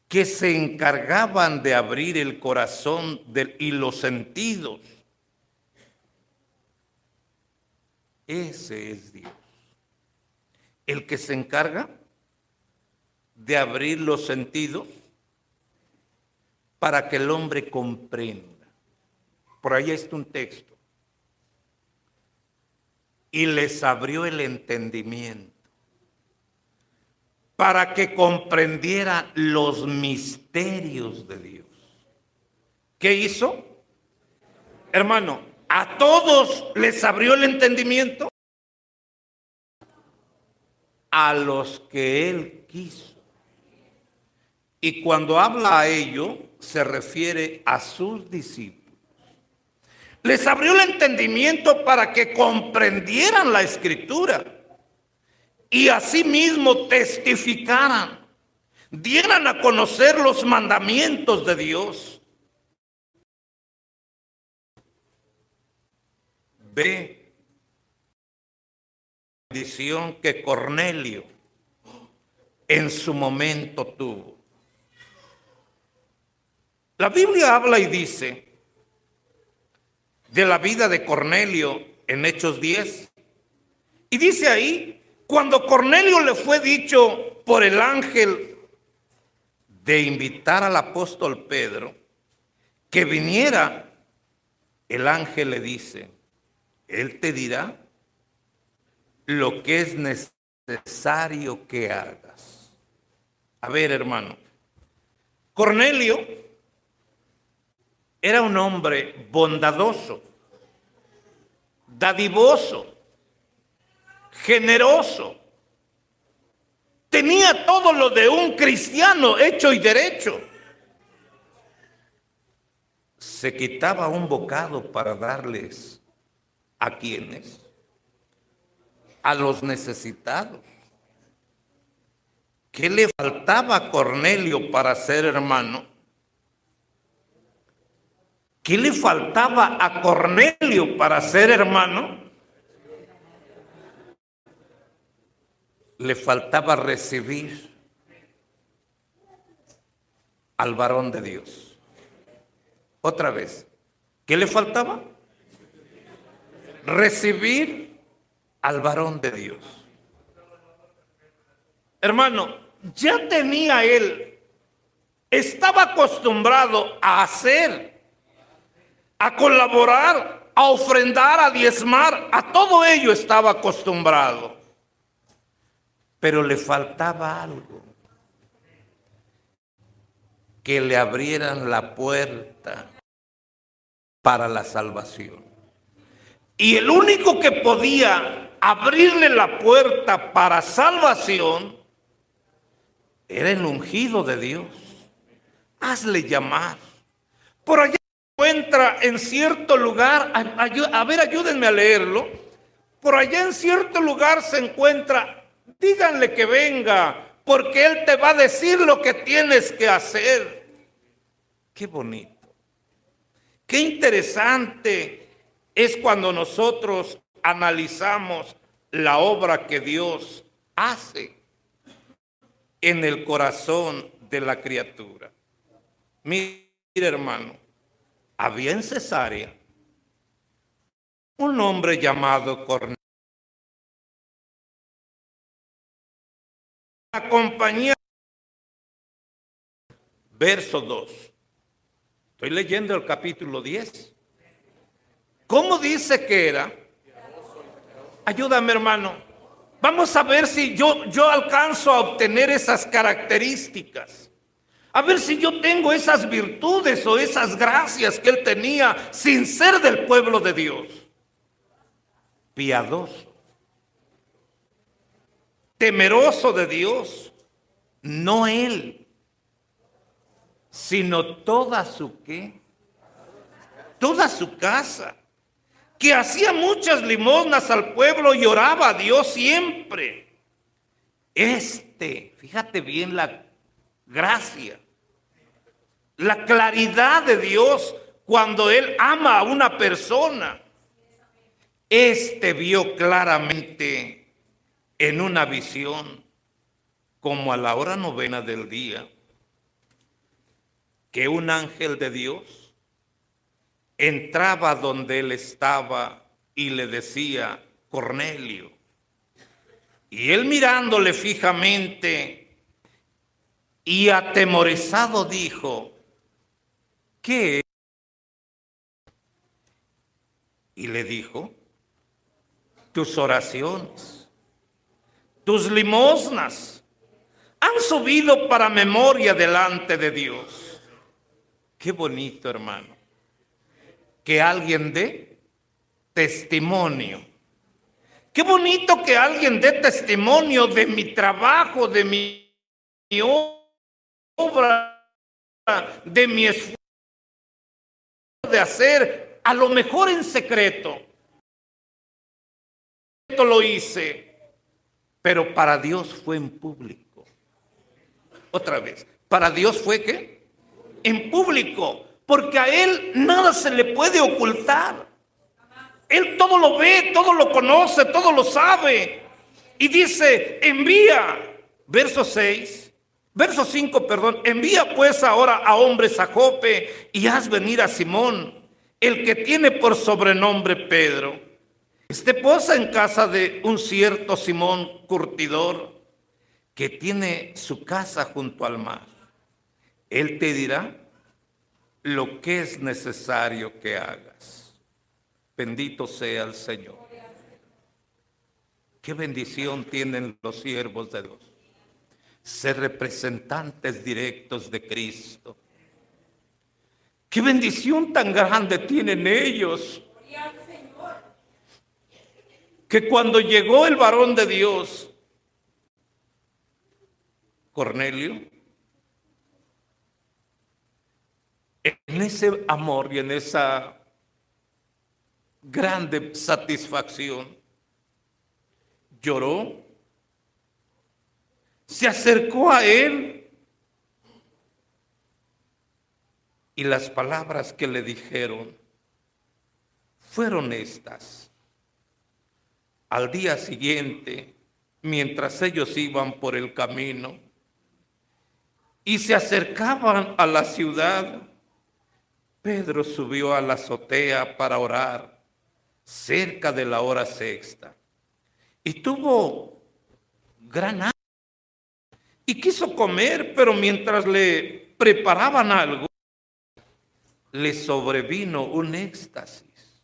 que se encargaban de abrir el corazón y los sentidos. Ese es Dios. El que se encarga de abrir los sentidos para que el hombre comprenda. Por ahí está un texto. Y les abrió el entendimiento para que comprendiera los misterios de Dios. ¿Qué hizo? Hermano, a todos les abrió el entendimiento. A los que él quiso. Y cuando habla a ello, se refiere a sus discípulos. Les abrió el entendimiento para que comprendieran la escritura y asimismo testificaran, dieran a conocer los mandamientos de Dios. Ve la bendición que Cornelio en su momento tuvo. La Biblia habla y dice de la vida de Cornelio en Hechos 10. Y dice ahí cuando Cornelio le fue dicho por el ángel de invitar al apóstol Pedro que viniera, el ángel le dice, él te dirá lo que es necesario que hagas. A ver, hermano, Cornelio era un hombre bondadoso, dadivoso, generoso. Tenía todo lo de un cristiano hecho y derecho. Se quitaba un bocado para darles a quienes, a los necesitados. ¿Qué le faltaba a Cornelio para ser hermano? ¿Qué le faltaba a Cornelio para ser hermano? le faltaba recibir al varón de Dios. Otra vez, ¿qué le faltaba? Recibir al varón de Dios. Hermano, ya tenía él, estaba acostumbrado a hacer, a colaborar a ofrendar, a diezmar, a todo ello estaba acostumbrado. Pero le faltaba algo. Que le abrieran la puerta para la salvación. Y el único que podía abrirle la puerta para salvación era el ungido de Dios. Hazle llamar. Por allá se encuentra en cierto lugar, a, a, ver, ayúdenme a leerlo. Por allá en cierto lugar se encuentra, díganle que venga, porque Él te va a decir lo que tienes que hacer. Qué bonito. Qué interesante es cuando nosotros analizamos la obra que Dios hace en el corazón de la criatura. Mire, hermano, había en Cesarea un hombre llamado Cornelio. La compañía, verso 2. Estoy leyendo el capítulo 10. ¿Cómo dice que era? Ayúdame, hermano. Vamos a ver si yo, yo alcanzo a obtener esas características. A ver si yo tengo esas virtudes o esas gracias que él tenía sin ser del pueblo de Dios. Piadoso. Temeroso de Dios. No él, sino toda su qué? Toda su casa que hacía muchas limosnas al pueblo y oraba a Dios siempre. Este, fíjate bien la gracia, la claridad de Dios cuando Él ama a una persona. Este vio claramente en una visión, como a la hora novena del día, que un ángel de Dios entraba donde él estaba y le decía, Cornelio. Y él mirándole fijamente y atemorizado dijo, ¿qué? Y le dijo, tus oraciones, tus limosnas han subido para memoria delante de Dios. Qué bonito, hermano que alguien dé testimonio. Qué bonito que alguien dé testimonio de mi trabajo, de mi obra, de mi esfuerzo de hacer, a lo mejor en secreto. Esto lo hice, pero para Dios fue en público. Otra vez, para Dios fue que en público porque a Él nada se le puede ocultar. Él todo lo ve, todo lo conoce, todo lo sabe. Y dice, envía, verso 6, verso 5, perdón, envía pues ahora a hombres a Jope y haz venir a Simón, el que tiene por sobrenombre Pedro. Este posa en casa de un cierto Simón curtidor que tiene su casa junto al mar. Él te dirá lo que es necesario que hagas. Bendito sea el Señor. Qué bendición tienen los siervos de Dios. Ser representantes directos de Cristo. Qué bendición tan grande tienen ellos. Que cuando llegó el varón de Dios, Cornelio, en ese amor y en esa grande satisfacción, lloró, se acercó a él y las palabras que le dijeron fueron estas. Al día siguiente, mientras ellos iban por el camino y se acercaban a la ciudad, Pedro subió a la azotea para orar cerca de la hora sexta y tuvo gran hambre y quiso comer, pero mientras le preparaban algo, le sobrevino un éxtasis.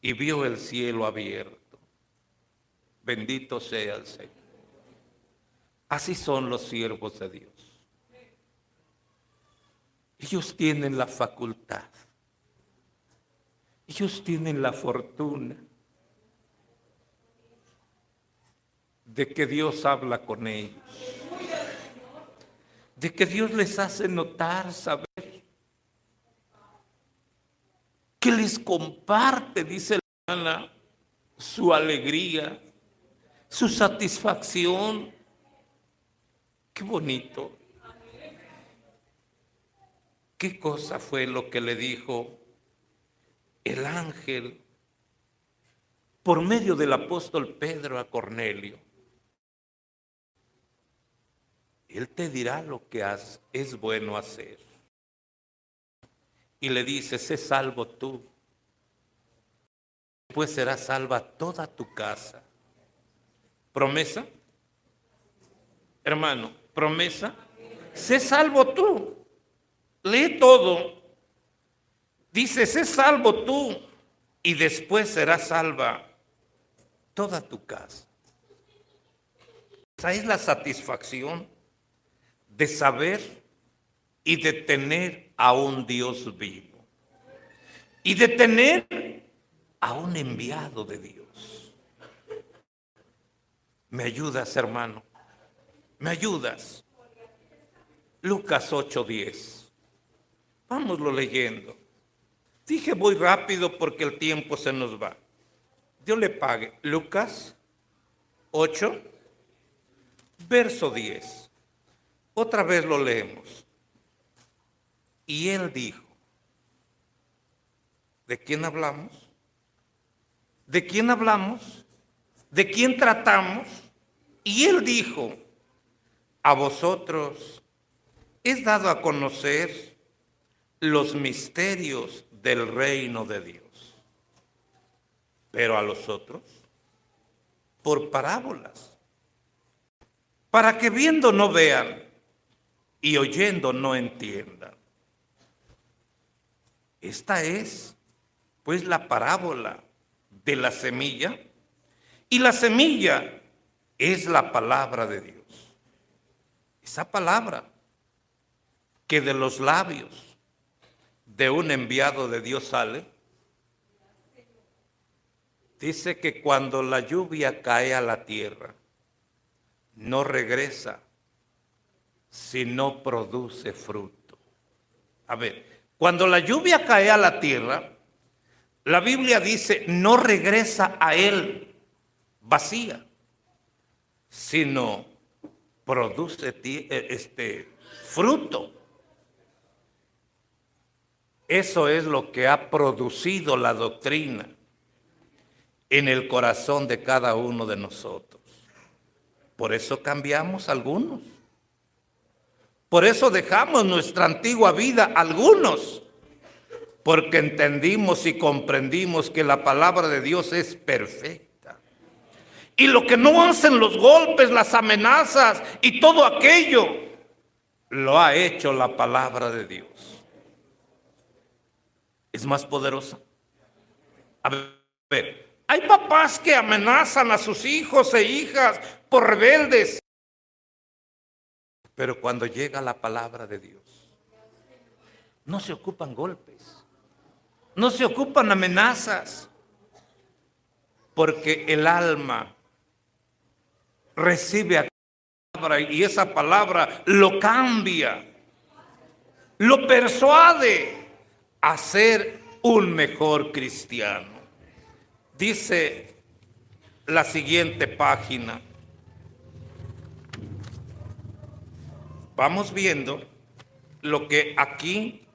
y vio el cielo abierto. Bendito sea el Señor. Así son los siervos de Dios. Ellos tienen la facultad. Ellos tienen la fortuna de que Dios habla con ellos. De que Dios les hace notar, saber. Que les comparte, dice la hermana, su alegría, su satisfacción. Qué bonito. ¿Qué cosa fue lo que le dijo el ángel por medio del apóstol Pedro a Cornelio? Él te dirá lo que es bueno hacer. Y le dice, sé salvo tú. Pues será salva toda tu casa. ¿Promesa? Hermano, promesa. Sé salvo tú. Lee todo. Dice, sé salvo tú y después será salva toda tu casa. Esa es la satisfacción de saber y de tener a un Dios vivo. Y de tener a un enviado de Dios. ¿Me ayudas, hermano? ¿Me ayudas? Lucas 8:10. Vámonos leyendo. Dije voy rápido porque el tiempo se nos va. Dios le pague. Lucas 8, verso 10. Otra vez lo leemos. Y él dijo, ¿de quién hablamos? ¿De quién hablamos? ¿De quién tratamos? Y él dijo, a vosotros es dado a conocer los misterios del reino de Dios. Pero a los otros, por parábolas, para que viendo no vean y oyendo no entiendan. Esta es, pues, la parábola de la semilla. Y la semilla es la palabra de Dios. Esa palabra que de los labios de un enviado de Dios sale? Dice que cuando la lluvia cae a la tierra, no regresa si no produce fruto. A ver, cuando la lluvia cae a la tierra, la Biblia dice, no regresa a él vacía, sino produce eh, este fruto. Eso es lo que ha producido la doctrina en el corazón de cada uno de nosotros. Por eso cambiamos algunos. Por eso dejamos nuestra antigua vida algunos. Porque entendimos y comprendimos que la palabra de Dios es perfecta. Y lo que no hacen los golpes, las amenazas y todo aquello, lo ha hecho la palabra de Dios es más poderosa. A ver, hay papás que amenazan a sus hijos e hijas por rebeldes. Pero cuando llega la palabra de Dios, no se ocupan golpes, no se ocupan amenazas, porque el alma recibe a palabra y esa palabra lo cambia, lo persuade a ser un mejor cristiano. Dice la siguiente página. Vamos viendo lo que aquí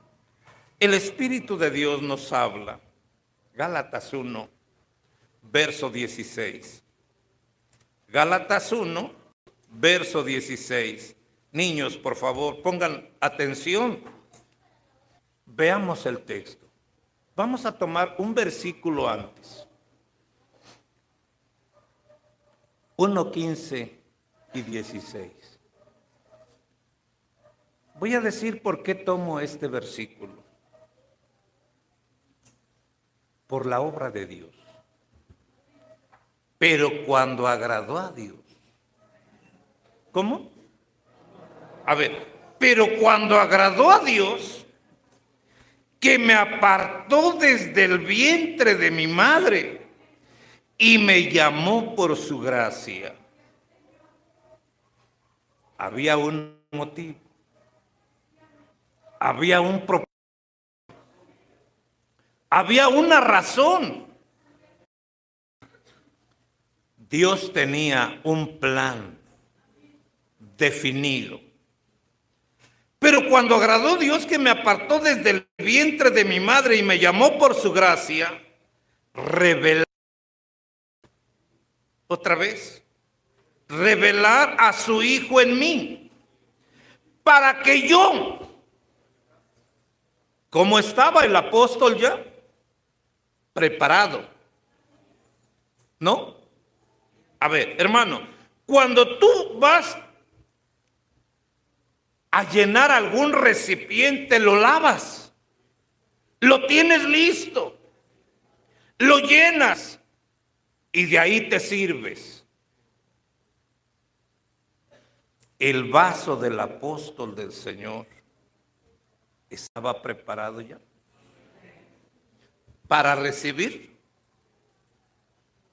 el Espíritu de Dios nos habla. Gálatas 1, verso 16. Gálatas 1, verso 16. Niños, por favor, pongan atención Veamos el texto. Vamos a tomar un versículo antes. 1, 15 y 16. Voy a decir por qué tomo este versículo. por la obra de Dios. Pero cuando agradó a Dios, ¿cómo? A ver, pero cuando agradó a Dios, que me apartó desde el vientre de mi madre y me llamó por su gracia. Había un motivo, había un propósito, había una razón. Dios tenía un plan definido. Pero cuando agradó Dios que me apartó desde el vientre de mi madre y me llamó por su gracia, revelar otra vez, revelar a su Hijo en mí, para que yo, como estaba el apóstol ya, preparado, ¿no? A ver, hermano, cuando tú vas a llenar algún recipiente, lo lavas, lo tienes listo, lo llenas y de ahí te sirves. El vaso del apóstol del Señor estaba preparado ya para recibir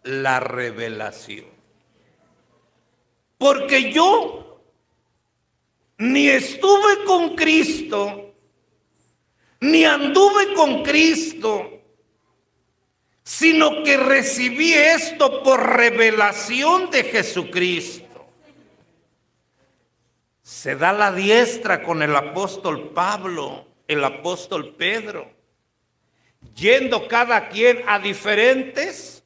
la revelación. Porque yo ni estuve con Cristo, ni anduve con Cristo, sino que recibí esto por revelación de Jesucristo. Se da la diestra con el apóstol Pablo, el apóstol Pedro, yendo cada quien a diferentes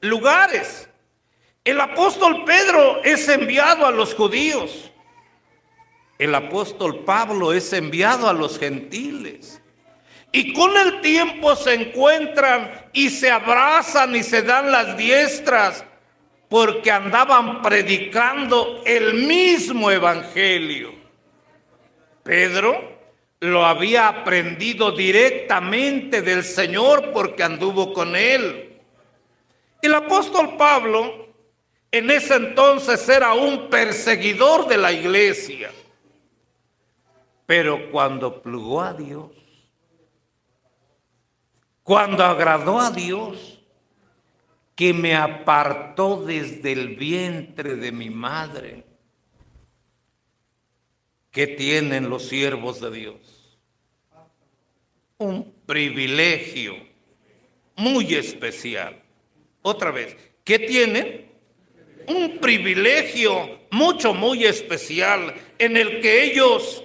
lugares. El apóstol Pedro es enviado a los judíos el apóstol Pablo es enviado a los gentiles. Y con el tiempo se encuentran y se abrazan y se dan las diestras porque andaban predicando el mismo evangelio. Pedro lo había aprendido directamente del Señor porque anduvo con él. El apóstol Pablo en ese entonces era un perseguidor de la iglesia. Pero cuando plugó a Dios, cuando agradó a Dios, que me apartó desde el vientre de mi madre, ¿qué tienen los siervos de Dios? Un privilegio muy especial. Otra vez, ¿qué tienen? Un privilegio mucho, muy especial en el que ellos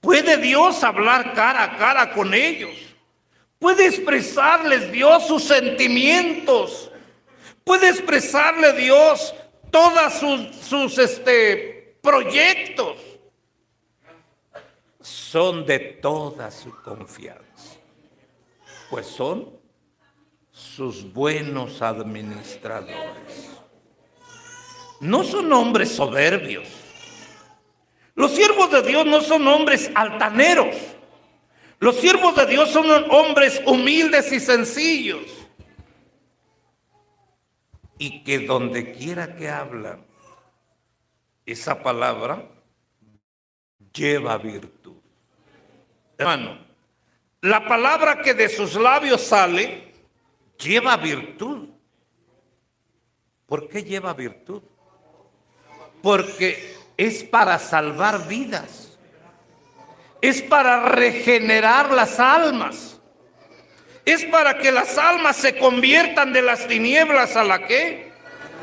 ¿Puede Dios hablar cara a cara con ellos? ¿Puede expresarles Dios sus sentimientos? ¿Puede expresarle Dios todos sus, sus este, proyectos? Son de toda su confianza, pues son sus buenos administradores. No son hombres soberbios los siervos de Dios no son hombres altaneros. Los siervos de Dios son hombres humildes y sencillos. Y que donde quiera que hablan, esa palabra lleva virtud. Hermano, la palabra que de sus labios sale lleva virtud. ¿Por qué lleva virtud? Porque es para salvar vidas. Es para regenerar las almas. Es para que las almas se conviertan de las tinieblas a la que?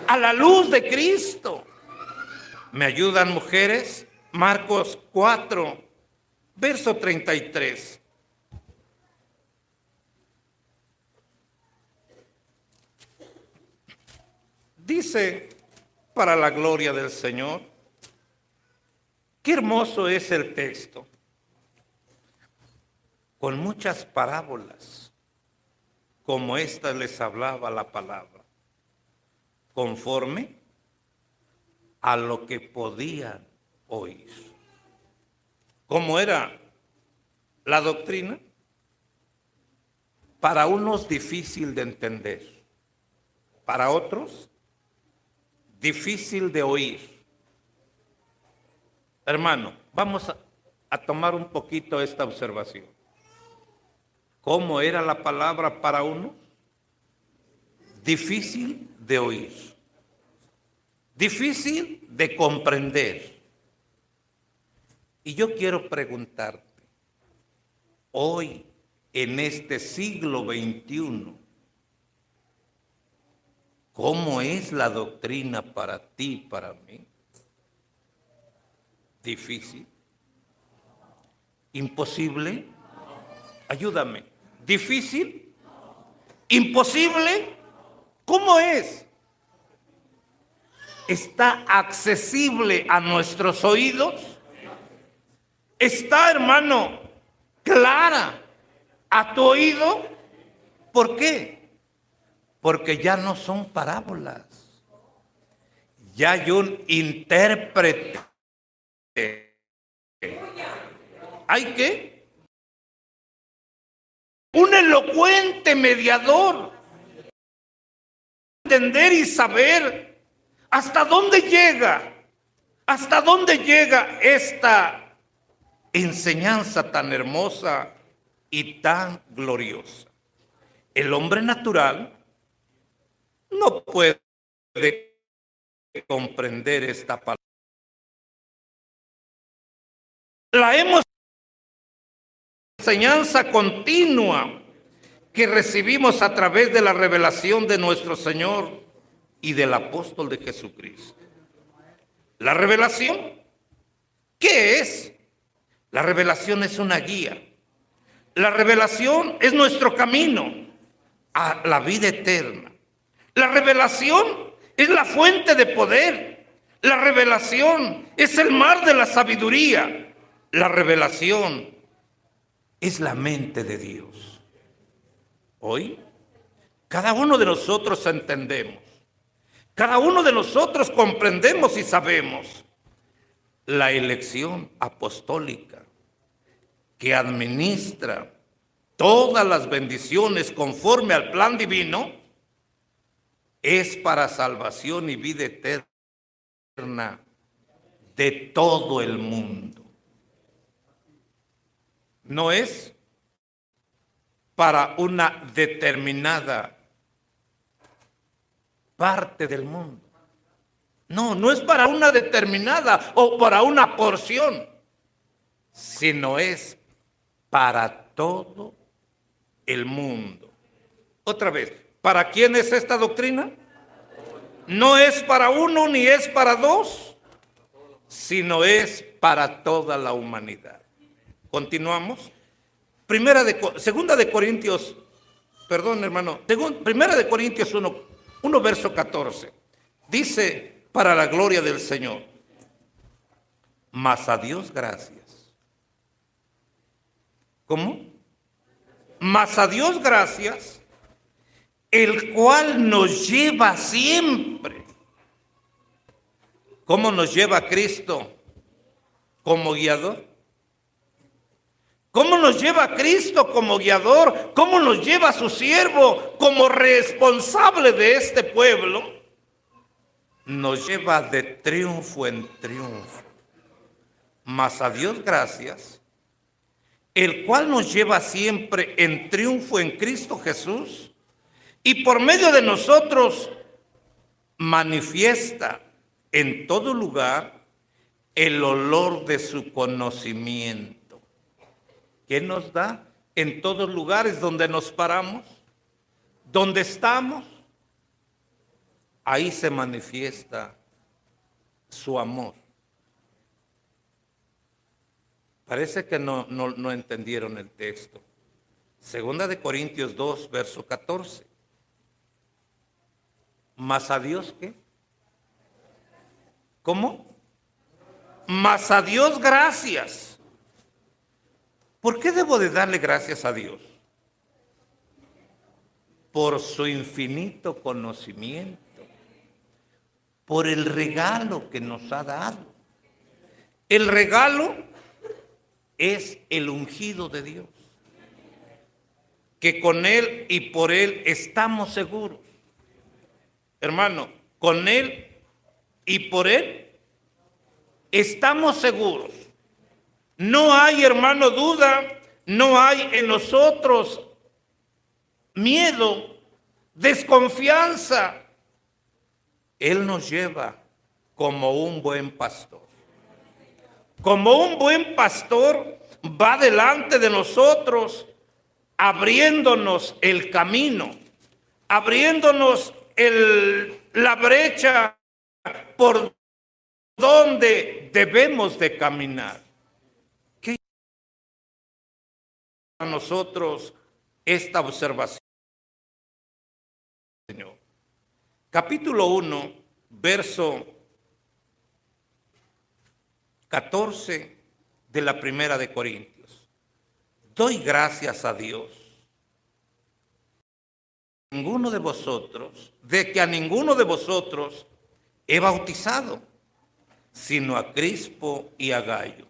A la luz de Cristo. ¿Me ayudan mujeres? Marcos 4, verso 33. Dice, para la gloria del Señor, Qué hermoso es el texto, con muchas parábolas, como esta les hablaba la palabra, conforme a lo que podían oír. ¿Cómo era la doctrina? para unos difícil de entender, para otros difícil de oír. Hermano, vamos a, tomar un poquito esta observación. ¿Cómo era la palabra para uno? Difícil de oír, difícil de comprender. Y yo quiero preguntarte, hoy, en este siglo XXI, ¿cómo es la doctrina para ti, para mí? Difícil. ¿Imposible? Ayúdame. ¿Difícil? ¿Imposible? ¿Cómo es? ¿Está accesible a nuestros oídos? ¿Está, hermano, clara a tu oído? ¿Por qué? Porque ya no son parábolas. Ya hay un intérprete. ¿Hay qué? Un elocuente mediador. Entender y saber hasta dónde llega, hasta dónde llega esta enseñanza tan hermosa y tan gloriosa. El hombre natural no puede comprender esta palabra. La hemos enseñanza continua que recibimos a través de la revelación de nuestro Señor y del apóstol de Jesucristo. La revelación, ¿qué es? La revelación es una guía. La revelación es nuestro camino a la vida eterna. La revelación es la fuente de poder. La revelación es el mar de la sabiduría. La revelación es la mente de Dios. Hoy, cada uno de nosotros entendemos, cada uno de nosotros comprendemos y sabemos la elección apostólica que administra todas las bendiciones conforme al plan divino es para salvación y vida eterna de todo el mundo. No es para una determinada parte del mundo. No, no es para una determinada o para una porción, sino es para todo el mundo. Otra vez, ¿para quién es esta doctrina? No es para uno ni es para dos, sino es para toda la humanidad. Continuamos. Primera de, segunda de Corintios, perdón hermano, primera de Corintios 1, 1 verso 14. Dice, para la gloria del Señor. Mas a Dios gracias. ¿Cómo? Mas a Dios gracias, el cual nos lleva siempre. ¿Cómo nos lleva Cristo como guiador? ¿Cómo nos lleva Cristo como guiador? ¿Cómo nos lleva su siervo como responsable de este pueblo? nos lleva de triunfo en triunfo. Mas a Dios gracias, el cual nos lleva siempre en triunfo en Cristo Jesús y por medio de nosotros manifiesta en todo lugar el olor de su conocimiento. ¿Qué nos da en todos lugares donde nos paramos? ¿Donde estamos? ahí se manifiesta su amor. Parece que no, no, entendieron el texto. Segunda de Corintios 2, verso 14. ¿Más a Dios qué? ¿Cómo? Más a Dios gracias. ¿Por qué debo de darle gracias a Dios? Por su infinito conocimiento por el regalo que nos ha dado. El regalo es el ungido de Dios, que con Él y por Él estamos seguros. Hermano, con Él y por Él estamos seguros. No hay, hermano, duda, no hay en nosotros miedo, desconfianza. Él nos lleva como un buen pastor. Como un buen pastor va delante de nosotros abriéndonos el camino, abriéndonos el, la brecha por donde debemos de caminar. A nosotros esta observación? Señor. Capítulo 1, verso 14 de la primera de Corintios. Doy gracias a Dios. Ninguno de vosotros, de que a ninguno de vosotros he bautizado, sino a Crispo y a Gallo.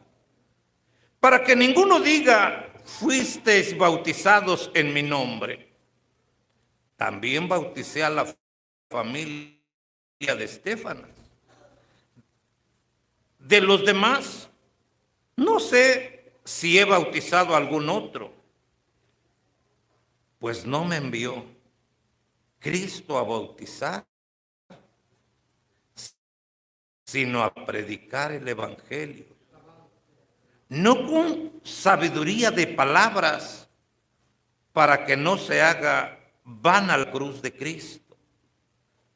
Para que ninguno diga, fuisteis bautizados en mi nombre. También bauticé a la familia de Estefanas. De los demás, no sé si he bautizado a algún otro, pues no me envió Cristo a bautizar, sino a predicar el Evangelio. No con sabiduría de palabras para que no se haga vana la cruz de Cristo,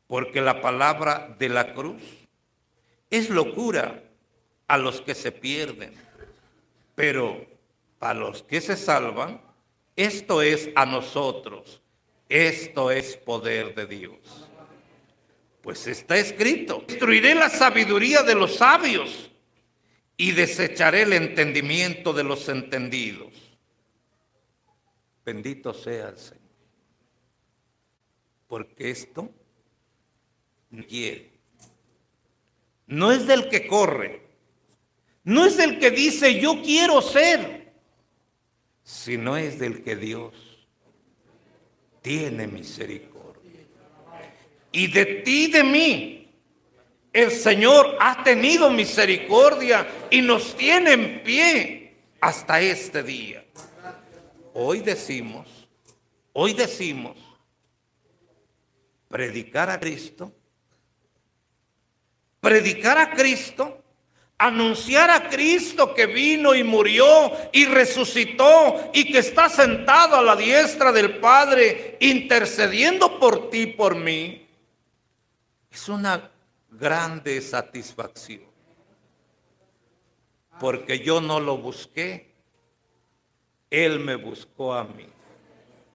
porque la palabra de la cruz es locura a los que se pierden, pero para los que se salvan, esto es a nosotros, esto es poder de Dios. Pues está escrito, destruiré la sabiduría de los sabios y desecharé el entendimiento de los entendidos. Bendito sea el Señor. Porque esto. No es del que corre, no es del que dice yo quiero ser, sino es del que Dios tiene misericordia. Y de ti de mí, el Señor ha tenido misericordia y nos tiene en pie hasta este día. Hoy decimos, hoy decimos, predicar a Cristo, predicar a Cristo anunciar a Cristo que vino y murió y resucitó y que está sentado a la diestra del Padre intercediendo por ti, por mí, es una grande satisfacción. Porque yo no lo busqué, Él me buscó a mí.